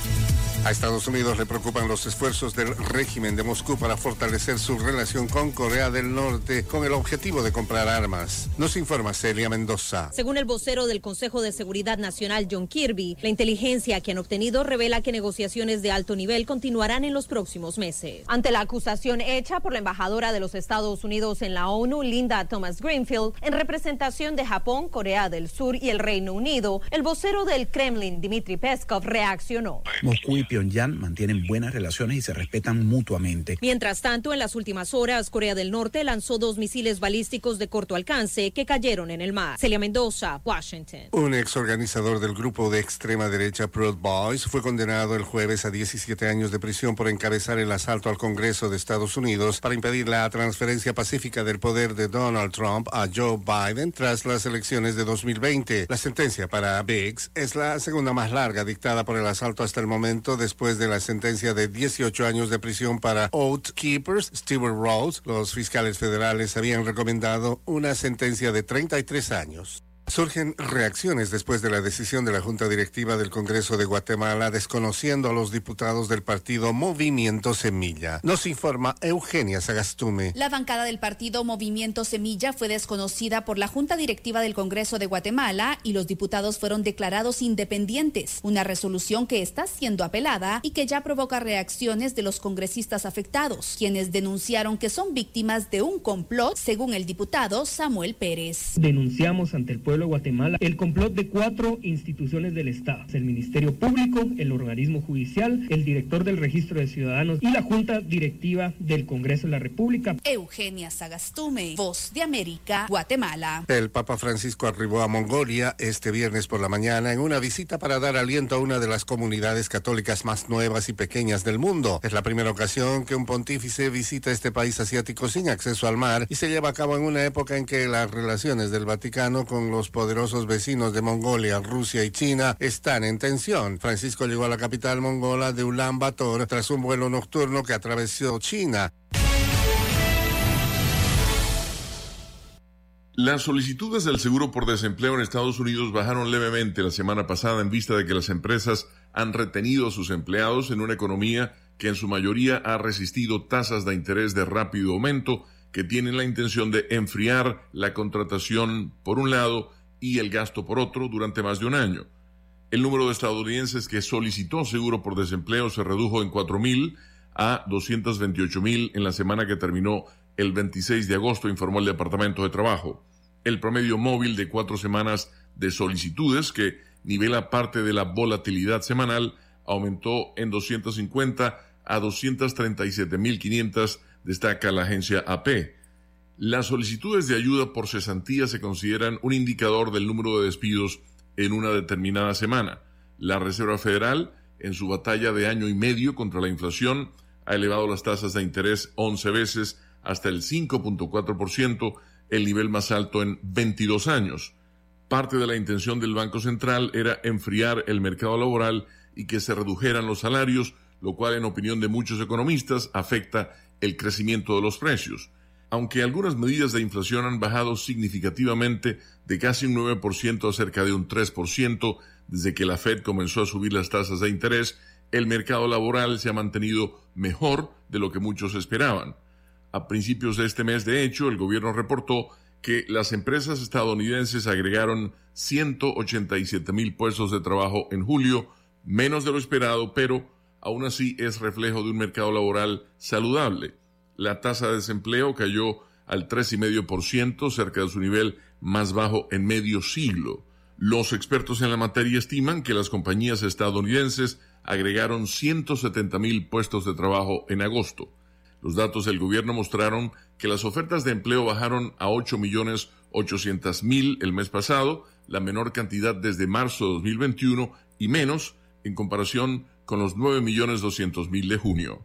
A Estados Unidos le preocupan los esfuerzos del régimen de Moscú para fortalecer su relación con Corea del Norte con el objetivo de comprar armas. Nos informa Celia Mendoza. Según el vocero del Consejo de Seguridad Nacional, John Kirby, la inteligencia que han obtenido revela que negociaciones de alto nivel continuarán en los próximos meses. Ante la acusación hecha por la embajadora de los Estados Unidos en la ONU, Linda Thomas Greenfield, en representación de Japón, Corea del Sur y el Reino Unido, el vocero del Kremlin, Dmitry Peskov, reaccionó. Moscú y Pyongyang mantienen buenas relaciones y se respetan mutuamente. Mientras tanto, en las últimas horas, Corea del Norte lanzó dos misiles balísticos de corto alcance que cayeron en el mar. Celia Mendoza, Washington. Un ex organizador del grupo de extrema derecha Proud Boys fue condenado el jueves a 17 años de prisión por encabezar el asalto al Congreso de Estados Unidos para impedir la transferencia pacífica del poder de Donald Trump a Joe Biden tras las elecciones de 2020. La sentencia para Biggs es la segunda más larga dictada por el asalto hasta el momento después de la sentencia de 18 años de prisión para Oath Keepers, Stewart Rhodes. Los fiscales federales habían recomendado una sentencia de 33 años. Surgen reacciones después de la decisión de la Junta Directiva del Congreso de Guatemala desconociendo a los diputados del partido Movimiento Semilla. Nos informa Eugenia Sagastume. La bancada del partido Movimiento Semilla fue desconocida por la Junta Directiva del Congreso de Guatemala y los diputados fueron declarados independientes, una resolución que está siendo apelada y que ya provoca reacciones de los congresistas afectados, quienes denunciaron que son víctimas de un complot, según el diputado Samuel Pérez. Denunciamos ante el pueblo de Guatemala el complot de cuatro instituciones del Estado, el Ministerio Público, el organismo judicial, el director del Registro de Ciudadanos y la Junta Directiva del Congreso de la República. Eugenia Sagastume, Voz de América, Guatemala. El Papa Francisco arribó a Mongolia este viernes por la mañana en una visita para dar aliento a una de las comunidades católicas más nuevas y pequeñas del mundo. Es la primera ocasión que un pontífice visita este país asiático sin acceso al mar y se lleva a cabo en una época en que las relaciones del Vaticano con los los poderosos vecinos de Mongolia, Rusia y China están en tensión. Francisco llegó a la capital mongola de Ulan Bator tras un vuelo nocturno que atravesó China. Las solicitudes del seguro por desempleo en Estados Unidos bajaron levemente la semana pasada en vista de que las empresas han retenido a sus empleados en una economía que en su mayoría ha resistido tasas de interés de rápido aumento que tienen la intención de enfriar la contratación por un lado y el gasto por otro durante más de un año. El número de estadounidenses que solicitó seguro por desempleo se redujo en 4.000 a 228.000 en la semana que terminó el 26 de agosto, informó el Departamento de Trabajo. El promedio móvil de cuatro semanas de solicitudes, que nivela parte de la volatilidad semanal, aumentó en 250 a 237.500, destaca la agencia AP. Las solicitudes de ayuda por cesantía se consideran un indicador del número de despidos en una determinada semana. La Reserva Federal, en su batalla de año y medio contra la inflación, ha elevado las tasas de interés 11 veces hasta el 5.4%, el nivel más alto en 22 años. Parte de la intención del Banco Central era enfriar el mercado laboral y que se redujeran los salarios, lo cual en opinión de muchos economistas afecta el crecimiento de los precios. Aunque algunas medidas de inflación han bajado significativamente de casi un 9% a cerca de un 3% desde que la Fed comenzó a subir las tasas de interés, el mercado laboral se ha mantenido mejor de lo que muchos esperaban. A principios de este mes, de hecho, el gobierno reportó que las empresas estadounidenses agregaron 187 mil puestos de trabajo en julio, menos de lo esperado, pero aún así es reflejo de un mercado laboral saludable. La tasa de desempleo cayó al 3,5%, cerca de su nivel más bajo en medio siglo. Los expertos en la materia estiman que las compañías estadounidenses agregaron 170 mil puestos de trabajo en agosto. Los datos del gobierno mostraron que las ofertas de empleo bajaron a 8 millones 800 mil el mes pasado, la menor cantidad desde marzo de 2021 y menos en comparación con los 9 millones 200 mil de junio.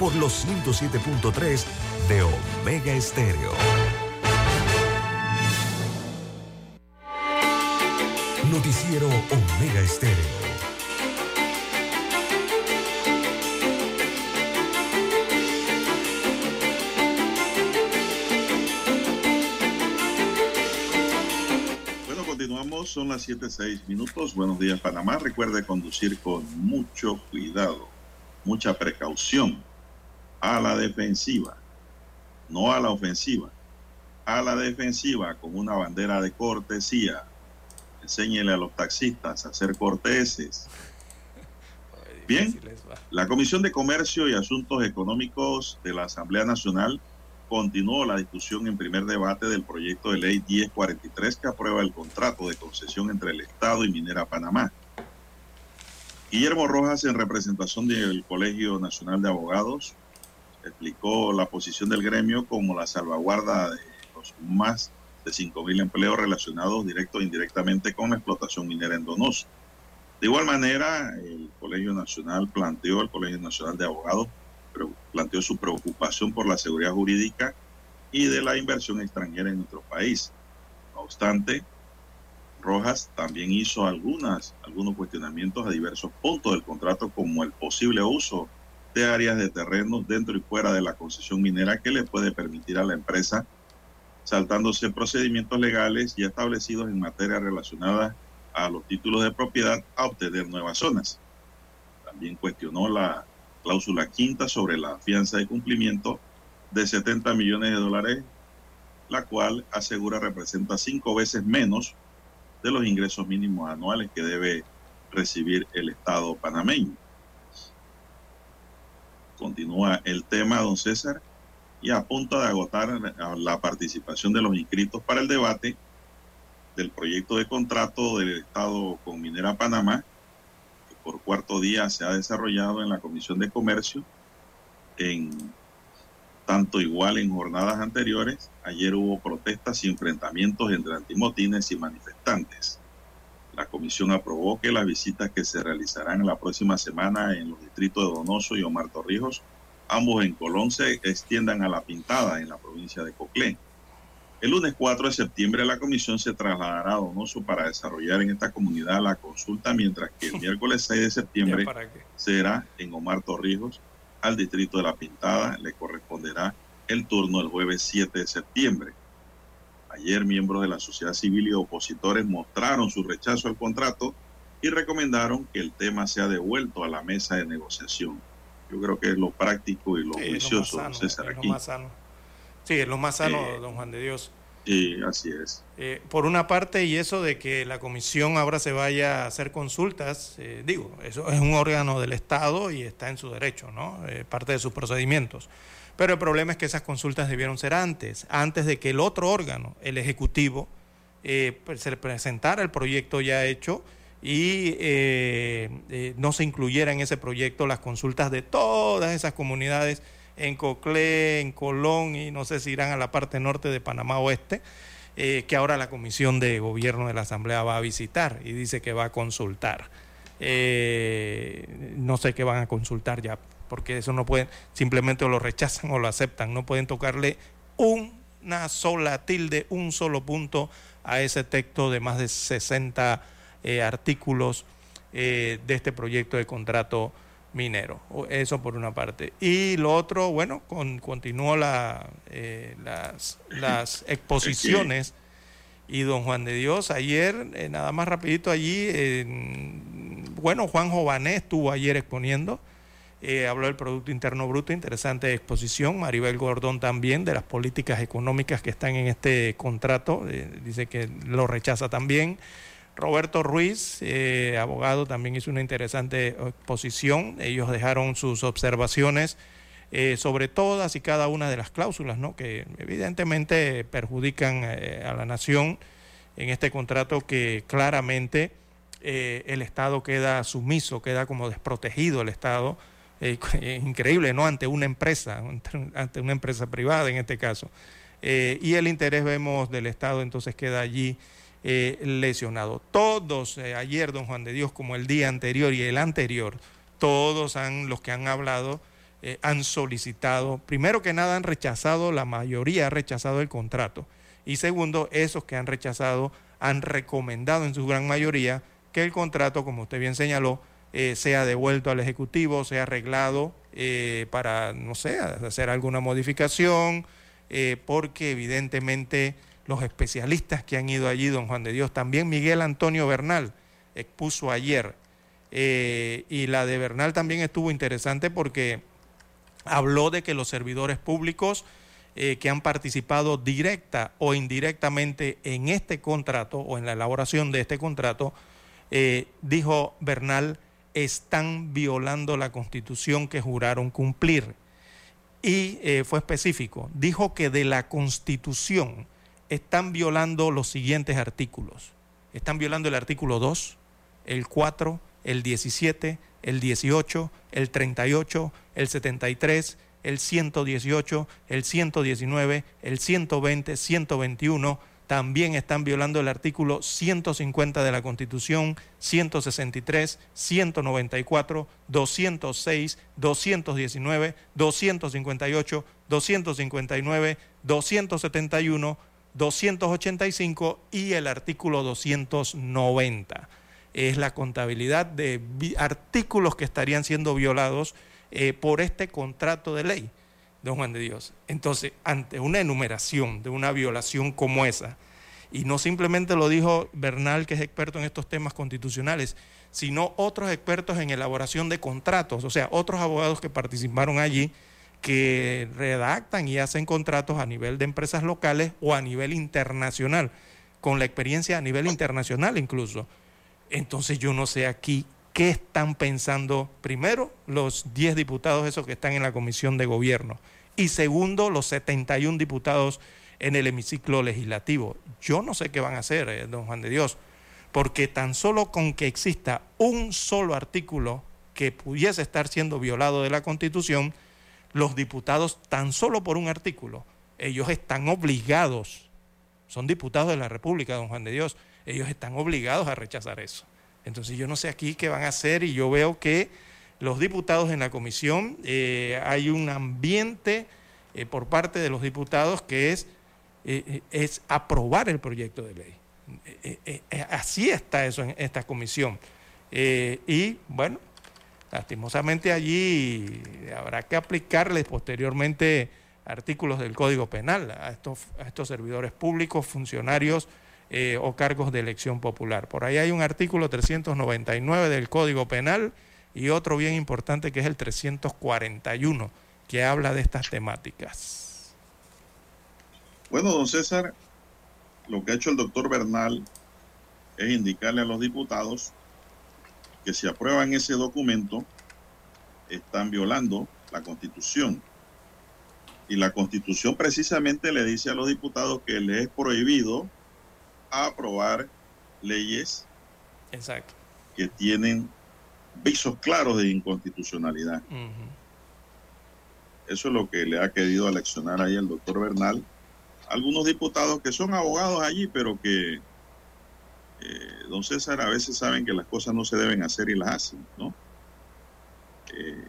Por los 107.3 de Omega Estéreo. Noticiero Omega Estéreo. Bueno, continuamos, son las 7.06 minutos. Buenos días, Panamá. Recuerde conducir con mucho cuidado, mucha precaución, a la defensiva, no a la ofensiva, a la defensiva con una bandera de cortesía. Enséñele a los taxistas a ser corteses. Bien, la Comisión de Comercio y Asuntos Económicos de la Asamblea Nacional continuó la discusión en primer debate del proyecto de ley 1043 que aprueba el contrato de concesión entre el Estado y Minera Panamá. Guillermo Rojas, en representación del Colegio Nacional de Abogados, explicó la posición del gremio como la salvaguarda de los más de 5.000 empleos relacionados directo e indirectamente con la explotación minera en Donoso. De igual manera, el Colegio Nacional planteó, el Colegio Nacional de Abogados planteó su preocupación por la seguridad jurídica y de la inversión extranjera en nuestro país. No obstante, Rojas también hizo algunas, algunos cuestionamientos a diversos puntos del contrato, como el posible uso de áreas de terrenos dentro y fuera de la concesión minera que le puede permitir a la empresa saltándose procedimientos legales ya establecidos en materia relacionada a los títulos de propiedad a obtener nuevas zonas. También cuestionó la cláusula quinta sobre la fianza de cumplimiento de 70 millones de dólares, la cual asegura representa cinco veces menos de los ingresos mínimos anuales que debe recibir el Estado panameño. Continúa el tema, don César, y a punto de agotar la participación de los inscritos para el debate del proyecto de contrato del Estado con Minera Panamá, que por cuarto día se ha desarrollado en la Comisión de Comercio, en tanto igual en jornadas anteriores. Ayer hubo protestas y enfrentamientos entre antimotines y manifestantes. La comisión aprobó que las visitas que se realizarán la próxima semana en los distritos de Donoso y Omar Torrijos, ambos en Colón, se extiendan a La Pintada en la provincia de Coclé. El lunes 4 de septiembre la comisión se trasladará a Donoso para desarrollar en esta comunidad la consulta, mientras que el <laughs> miércoles 6 de septiembre será en Omar Torrijos al distrito de La Pintada. Le corresponderá el turno el jueves 7 de septiembre. Ayer miembros de la sociedad civil y opositores mostraron su rechazo al contrato y recomendaron que el tema sea devuelto a la mesa de negociación. Yo creo que es lo práctico y lo Sí, es lo juicioso, más sano, César, es lo aquí. más sano. Sí, es lo más sano, Eh, don Juan de Dios. Sí, así es. Eh, por una parte, y eso de que la comisión ahora se vaya a hacer consultas, eh, digo, eso es un órgano del Estado y está en su derecho, ¿no? Parte de sus procedimientos. Pero el problema es que esas consultas debieron ser antes, antes de que el otro órgano, el Ejecutivo, eh, pues, se presentara el proyecto ya hecho y eh, eh, no se incluyera en ese proyecto las consultas de todas esas comunidades en Coclé, en Colón y no sé si irán a la parte norte de Panamá Oeste, que ahora la Comisión de Gobierno de la Asamblea va a visitar y dice que va a consultar. No sé qué van a consultar ya, porque eso no pueden, simplemente o lo rechazan o lo aceptan, no pueden tocarle una sola tilde, un solo punto a ese texto de más de 60 eh, artículos eh, de este proyecto de contrato minero. Eso por una parte. Y lo otro, bueno, con, continuó la, eh, las, las <coughs> exposiciones. Y don Juan de Dios, ayer, eh, nada más rapidito allí, en- bueno, Juan Jované estuvo ayer exponiendo, eh, habló del Producto Interno Bruto, interesante exposición, Maribel Gordón también, de las políticas económicas que están en este contrato, eh, dice que lo rechaza también. Roberto Ruiz, eh, abogado, también hizo una interesante exposición. Ellos dejaron sus observaciones eh, sobre todas y cada una de las cláusulas, ¿no? que evidentemente perjudican a la nación en este contrato que claramente el Estado queda sumiso, queda como desprotegido el Estado. Eh, es increíble, ¿no? Ante una empresa, ante- una empresa privada en este caso. Eh, y el interés, vemos, del Estado entonces queda allí eh, lesionado. Todos, eh, ayer, don Juan de Dios, como el día anterior y el anterior, todos han, los que han hablado, eh, han solicitado, primero que nada han rechazado, la mayoría ha rechazado el contrato. Y segundo, esos que han rechazado han recomendado en su gran mayoría que el contrato, como usted bien señaló, eh, sea devuelto al Ejecutivo, sea arreglado eh, para, no sé, hacer alguna modificación, eh, porque evidentemente los especialistas que han ido allí, don Juan de Dios, también Miguel Antonio Bernal expuso ayer, y la de Bernal también estuvo interesante porque habló de que los servidores públicos que han participado directa o indirectamente en este contrato o en la elaboración de este contrato, dijo Bernal, están violando la constitución que juraron cumplir. Y eh, fue específico, dijo que de la constitución están violando los siguientes artículos. Están violando el artículo 2, el 4, el 17, el 18, el 38, el 73, el 118, el 119, el 120, 121. También están violando el artículo 150 de la Constitución, 163, 194, 206, 219, 258, 259, 271, 285 y el artículo 290 es la contabilidad de artículos que estarían siendo violados eh, por este contrato de ley. Don Juan de Dios. Entonces, ante una enumeración de una violación como esa, y no simplemente lo dijo Bernal, que es experto en estos temas constitucionales, sino otros expertos en elaboración de contratos, o sea, otros abogados que participaron allí, que redactan y hacen contratos a nivel de empresas locales o a nivel internacional, con la experiencia a nivel internacional incluso. Entonces yo no sé aquí qué están pensando, primero, los 10 diputados esos que están en la comisión de gobierno, y segundo, los 71 diputados en el hemiciclo legislativo. Yo no sé qué van a hacer, eh, don Juan de Dios, porque tan solo con que exista un solo artículo que pudiese estar siendo violado de la Constitución, los diputados, tan solo por un artículo, ellos están obligados, son diputados de la República, don Juan de Dios, ellos están obligados a rechazar eso. Entonces yo no sé aquí qué van a hacer y yo veo que los diputados en la comisión, eh, hay un ambiente eh, por parte de los diputados que es, eh, es aprobar el proyecto de ley. así está eso en esta comisión. y bueno, lastimosamente allí habrá que aplicarles posteriormente artículos del Código Penal a estos, a estos servidores públicos, funcionarios o cargos de elección popular. Por ahí hay un artículo 399 del Código Penal y otro bien importante que es el 341, que habla de estas temáticas. Bueno, don César, lo que ha hecho el doctor Bernal es indicarle a los diputados que si aprueban ese documento, están violando la constitución. Y la constitución precisamente le dice a los diputados que les es prohibido aprobar leyes Exacto. que tienen visos claros de inconstitucionalidad. Eso es lo que le ha querido aleccionar ahí el doctor Bernal. Algunos diputados que son abogados allí, pero que, eh, don César, a veces saben que las cosas no se deben hacer y las hacen, ¿no? Eh,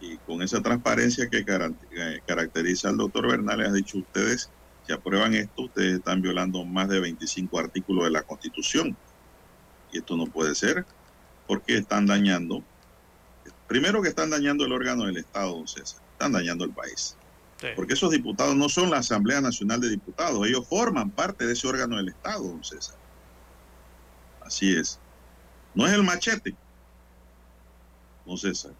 y con esa transparencia que eh, caracteriza al doctor Bernal, le ha dicho ustedes, si aprueban esto, ustedes están violando más de 25 artículos de la Constitución. Y esto no puede ser porque están dañando, primero que están dañando el órgano del Estado, don César, están dañando el país. Porque esos diputados no son la Asamblea Nacional de Diputados, ellos forman parte de ese órgano del Estado, don César. Así es. No es el machete, don César,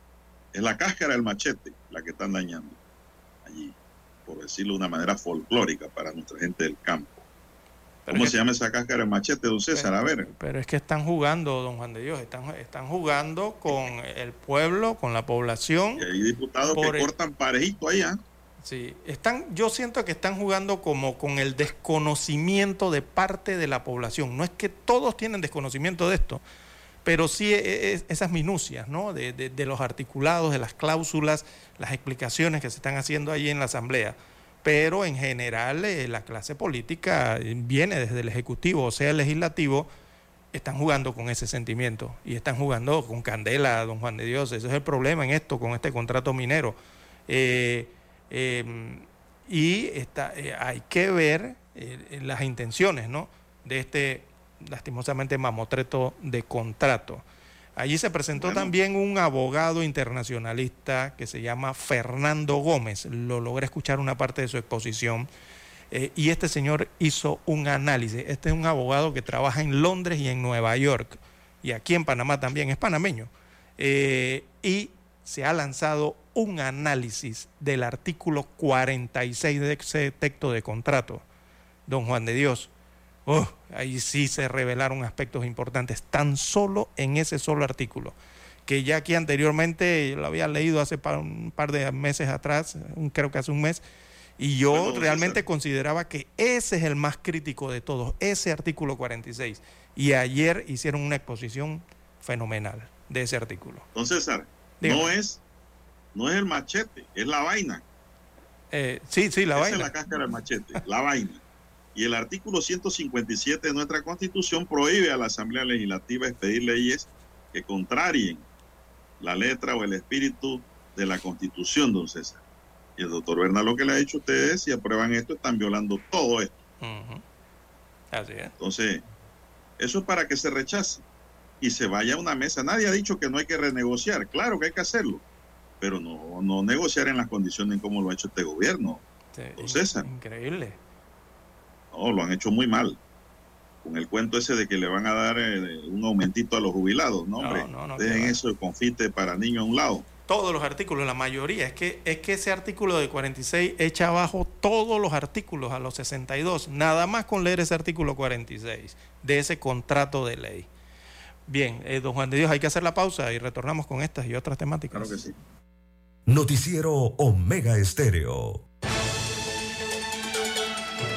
es la cáscara del machete la que están dañando por decirlo de una manera folclórica para nuestra gente del campo. ¿Cómo se llama esa cáscara de machete, don César? A ver. Pero es que están jugando, don Juan de Dios, están, están jugando con el pueblo, con la población. Y hay diputados que cortan parejito allá. Sí, están, yo siento que están jugando como con el desconocimiento de parte de la población. No es que todos tienen desconocimiento de esto, pero sí es, esas minucias, ¿no? De, de, de los articulados, de las cláusulas, las explicaciones que se están haciendo allí en la Asamblea pero en general eh, la clase política viene desde el Ejecutivo, o sea, el Legislativo, están jugando con ese sentimiento y están jugando con candela, don Juan de Dios. Ese es el problema en esto, con este contrato minero. Eh, em, y está, eh, hay que ver las intenciones ¿no? de este, lastimosamente, mamotreto de contrato. Allí se presentó también un abogado internacionalista que se llama Fernando Gómez. Lo logré escuchar una parte de su exposición. Eh, y este señor hizo un análisis. Este es un abogado que trabaja en Londres y en Nueva York. Y aquí en Panamá también, es panameño. Eh, y se ha lanzado un análisis del artículo 46 de ese texto de contrato. Don Juan de Dios, Oh, ahí sí se revelaron aspectos importantes, tan solo en ese solo artículo, que ya aquí anteriormente lo había leído hace un par de meses atrás, creo que hace un mes, y yo realmente consideraba que ese es el más crítico de todos, ese artículo 46. Y ayer hicieron una exposición fenomenal de ese artículo. Don César, no es, no es el machete, es la vaina. Eh, sí, sí, la vaina. Es la cáscara del machete, la vaina. Y el artículo 157 de nuestra Constitución prohíbe a la Asamblea Legislativa expedir leyes que contrarien la letra o el espíritu de la Constitución, don César. Y el doctor Bernal lo que le ha dicho a ustedes, si aprueban esto, están violando todo esto. Así es. Entonces, eso es para que se rechace y se vaya a una mesa. Nadie ha dicho que no hay que renegociar. Claro que hay que hacerlo. pero no, no negociar en las condiciones como lo ha hecho este gobierno. don César. Increíble. No, lo han hecho muy mal. Con el cuento ese de que le van a dar eh, un aumentito a los jubilados, ¿no, hombre? no, no, Dejen eso de confite para niños a un lado. Todos los artículos, la mayoría. Es que, es que ese artículo de 46 echa abajo todos los artículos a los 62. Nada más con leer ese artículo 46 de ese contrato de ley. Bien, eh, don Juan de Dios, hay que hacer la pausa y retornamos con estas y otras temáticas. Claro que sí. Noticiero Omega Estéreo.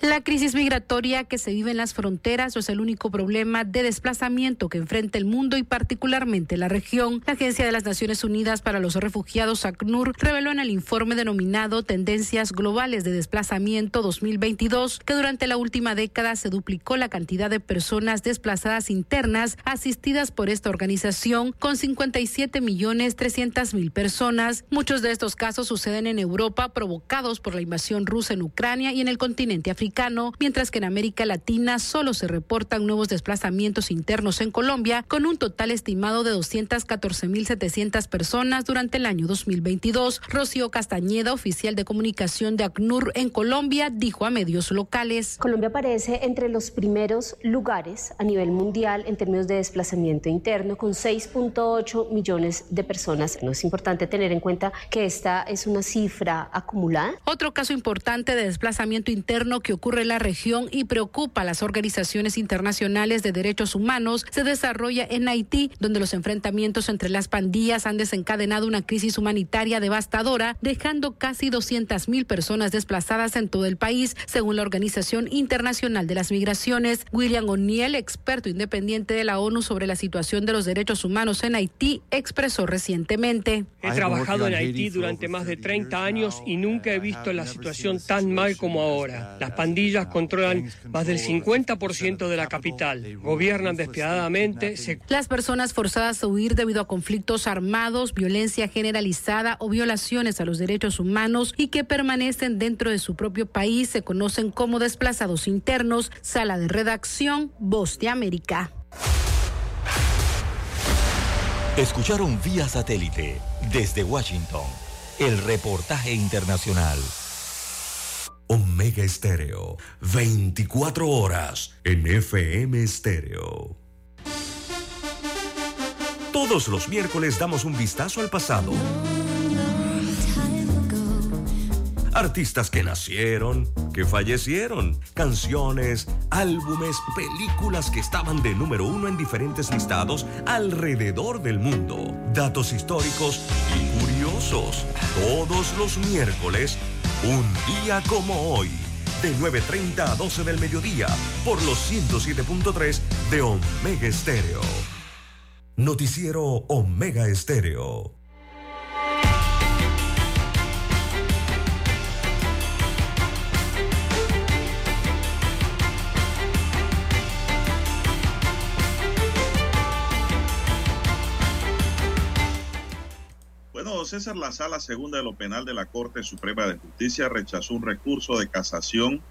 La crisis migratoria que se vive en las fronteras no es el único problema de desplazamiento que enfrenta el mundo y particularmente la región. La Agencia de las Naciones Unidas para los Refugiados, ACNUR, reveló en el informe denominado Tendencias Globales de Desplazamiento 2022 que durante la última década se duplicó la cantidad de personas desplazadas internas asistidas por esta organización con 57 millones 300 mil personas. Muchos de estos casos suceden en Europa provocados por la invasión rusa en Ucrania y en el continente africano mientras que en América Latina solo se reportan nuevos desplazamientos internos en Colombia, con un total estimado de 214.700 personas durante el año 2022. Rocío Castañeda, oficial de comunicación de ACNUR en Colombia, dijo a medios locales. Colombia aparece entre los primeros lugares a nivel mundial en términos de desplazamiento interno, con 6.8 millones de personas. No es importante tener en cuenta que esta es una cifra acumulada. Otro caso importante de desplazamiento interno que ocurre en la región y preocupa a las organizaciones internacionales de derechos humanos se desarrolla en Haití, donde los enfrentamientos entre las pandillas han desencadenado una crisis humanitaria devastadora, dejando casi 200 mil personas desplazadas en todo el país, según la Organización Internacional de las Migraciones. William O'Neill, experto independiente de la ONU sobre la situación de los derechos humanos en Haití, expresó recientemente. He trabajado en Haití durante más de 30 años y nunca he visto la situación tan mal como ahora. Las pandillas controlan más del 50% de la capital, gobiernan despiadadamente, se Las personas forzadas a huir debido a conflictos armados, violencia generalizada o violaciones a los derechos humanos y que permanecen dentro de su propio país se conocen como desplazados internos. Sala de redacción, Voz de América. Escucharon vía satélite desde Washington el reportaje internacional. Omega Estéreo, 24 horas en FM Estéreo. Todos los miércoles damos un vistazo al pasado. Artistas que nacieron, que fallecieron, canciones, álbumes, películas que estaban de número uno en diferentes listados alrededor del mundo. Datos históricos y curiosos. Todos los miércoles, un día como hoy. De 9.30 a 12 del mediodía, por los 107.3 de Omega Estéreo. Noticiero Omega Estéreo. César, la sala segunda de lo penal de la Corte Suprema de Justicia rechazó un recurso de casación,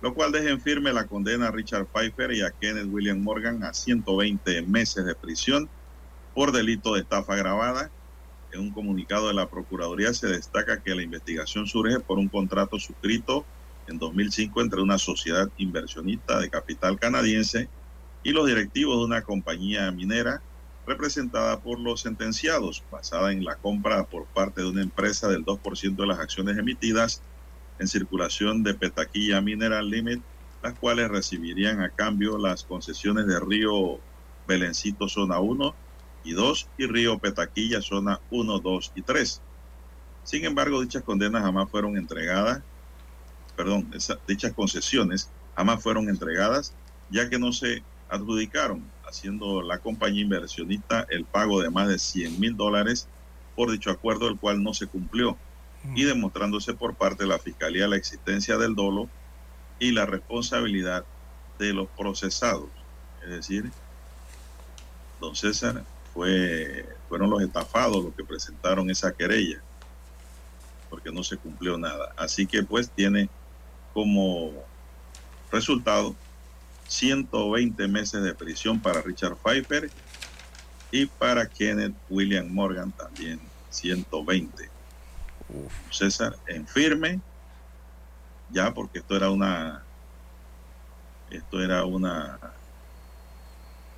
lo cual deja en firme la condena a Richard Pfeiffer y a Kenneth William Morgan a 120 meses de prisión por delito de estafa agravada. En un comunicado de la Procuraduría se destaca que la investigación surge por un contrato suscrito en 2005 entre una sociedad inversionista de capital canadiense y los directivos de una compañía minera representada por los sentenciados, basada en la compra por parte de una empresa del 2% de las acciones emitidas en circulación de Petaquilla Mineral Limit, las cuales recibirían a cambio las concesiones de Río Belencito Zona 1 y 2 y Río Petaquilla Zona 1, 2 y 3. Sin embargo, dichas condenas jamás fueron entregadas, perdón, dichas concesiones jamás fueron entregadas, ya que no se adjudicaron, haciendo la compañía inversionista el pago de más de 100 mil dólares por dicho acuerdo, el cual no se cumplió, y demostrándose por parte de la Fiscalía la existencia del dolo y la responsabilidad de los procesados. Es decir, don César fue, fueron los estafados los que presentaron esa querella, porque no se cumplió nada. Así que pues tiene como resultado 120 meses de prisión para Richard Pfeiffer y para Kenneth William Morgan también 120. César, en firme, ya porque esto era una esto era una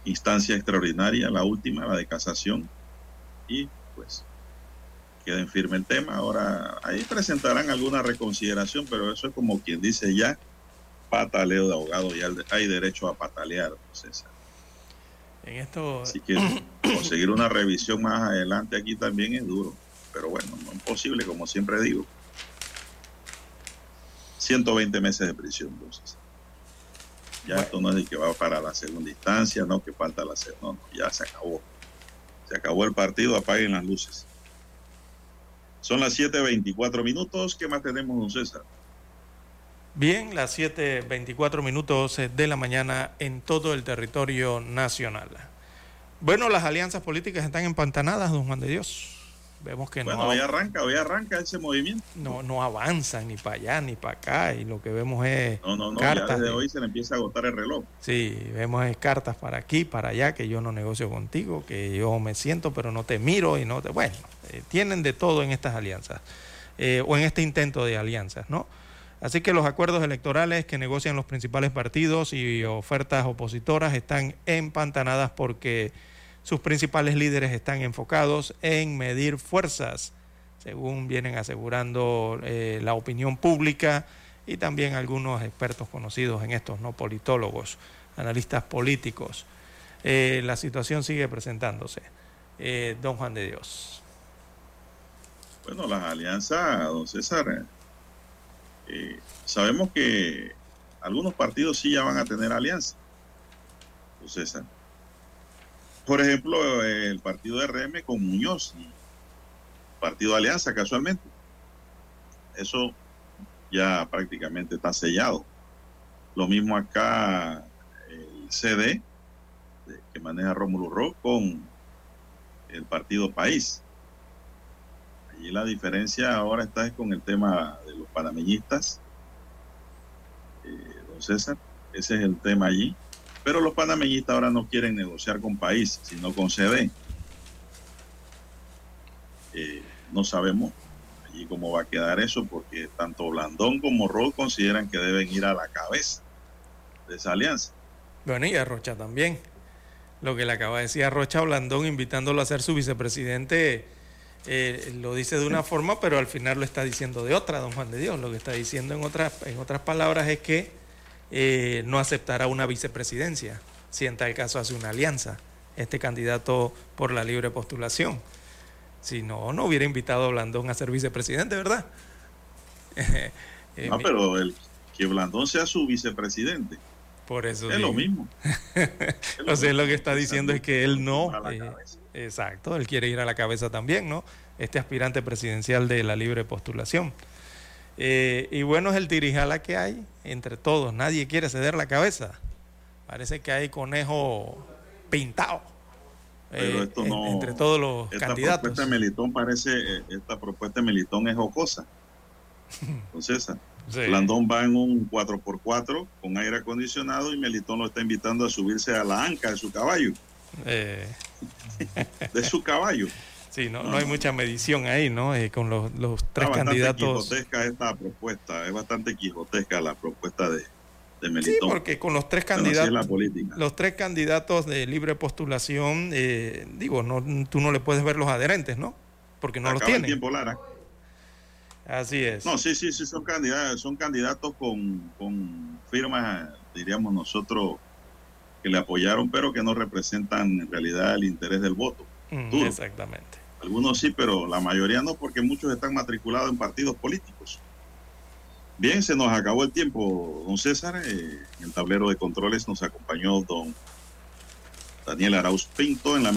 instancia extraordinaria, la última, la de casación, y pues queda en firme el tema. Ahora ahí presentarán alguna reconsideración, pero eso es como quien dice ya pataleo de abogado, ya hay derecho a patalear, César. En esto, Así que conseguir una revisión más adelante aquí también es duro. Pero bueno, no es posible, como siempre digo. 120 meses de prisión, entonces. Ya esto no es de que va para la segunda instancia, no que falta la segunda. No, no, ya se acabó. Se acabó el partido, apaguen las luces. Son las 7.24 minutos. ¿Qué más tenemos, don César? Bien, las 7.24 minutos de la mañana en todo el territorio nacional. Bueno, las alianzas políticas están empantanadas, don Juan de Dios. Vemos que Bueno, no, hoy arranca, hoy arranca ese movimiento. no, no avanzan ni para allá ni para acá y lo que vemos es No, no, no, ya cartas. desde de- hoy se le empieza a agotar el reloj. Sí, vemos es cartas para aquí, para allá, que yo no negocio contigo, que yo me siento pero no te miro y no te... Bueno, eh, tienen de todo en estas alianzas, eh, o en este intento de alianzas, ¿no? Así que los acuerdos electorales que negocian los principales partidos y ofertas opositoras están empantanadas porque sus principales líderes están enfocados en medir fuerzas, según vienen asegurando eh, la opinión pública y también algunos expertos conocidos en estos, no politólogos, analistas políticos. Eh, la situación sigue presentándose. Eh, don Juan de Dios. Bueno, las alianzas, don César, eh, sabemos que algunos partidos sí ya van a tener alianza. Por ejemplo, el partido RM con Muñoz, partido alianza casualmente. Eso ya prácticamente está sellado. Lo mismo acá el CD que maneja Rómulo Rock con el partido País. Allí la diferencia ahora está es con el tema de los panameñistas. Eh, don César, ese es el tema allí. Pero los panameñistas ahora no quieren negociar con país, sino con CD. Eh, no sabemos allí cómo va a quedar eso, porque tanto Blandón como Rol consideran que deben ir a la cabeza de esa alianza. Bueno, y a Rocha también. Lo que le acaba de decir a Rocha Blandón, invitándolo a ser su vicepresidente, eh, lo dice de una forma, pero al final lo está diciendo de otra, don Juan de Dios. Lo que está diciendo en otras, en otras palabras es que eh, no aceptará una vicepresidencia, si en tal caso hace una alianza, este candidato por la libre postulación. Si no, no hubiera invitado a Blandón a ser vicepresidente, ¿verdad? <laughs> Eh, No, pero el, que Blandón sea su vicepresidente por eso es lo digo. mismo. <laughs> O sea, lo que está diciendo es que él no. A la eh, cabeza. Exacto, él quiere ir a la cabeza también, ¿no? Este aspirante presidencial de la libre postulación. Eh, y bueno, es el tirijala que hay entre todos. Nadie quiere ceder la cabeza. Parece que hay conejo pintado. Pero eh, esto en- no. entre todos los esta candidatos. propuesta de Melitón parece, eh, esta propuesta de Melitón es jocosa. <laughs> Entonces, Sí. Blandón va en un 4x4 con aire acondicionado y Melitón lo está invitando a subirse a la anca de su caballo. Eh, <laughs> De su caballo. sí, no, no hay mucha medición ahí, ¿no? Eh, con los, los tres candidatos. quijotesca esta propuesta, es bastante quijotesca la propuesta de, de Sí, porque con los tres candidatos. la política. los tres candidatos de libre postulación, eh, digo, no, tú no le puedes ver los adherentes, ¿no? Porque no los Acaba el tienen. tiempo, Lara. Así es. No, sí, sí, sí, son candidatos, son candidatos con, con firmas, diríamos nosotros, que le apoyaron, pero que no representan en realidad el interés del voto. Mm, exactamente. Algunos sí, pero la mayoría no, porque muchos están matriculados en partidos políticos. Bien, se nos acabó el tiempo, don César. Eh, en el tablero de controles nos acompañó don Daniel Arauz Pinto en la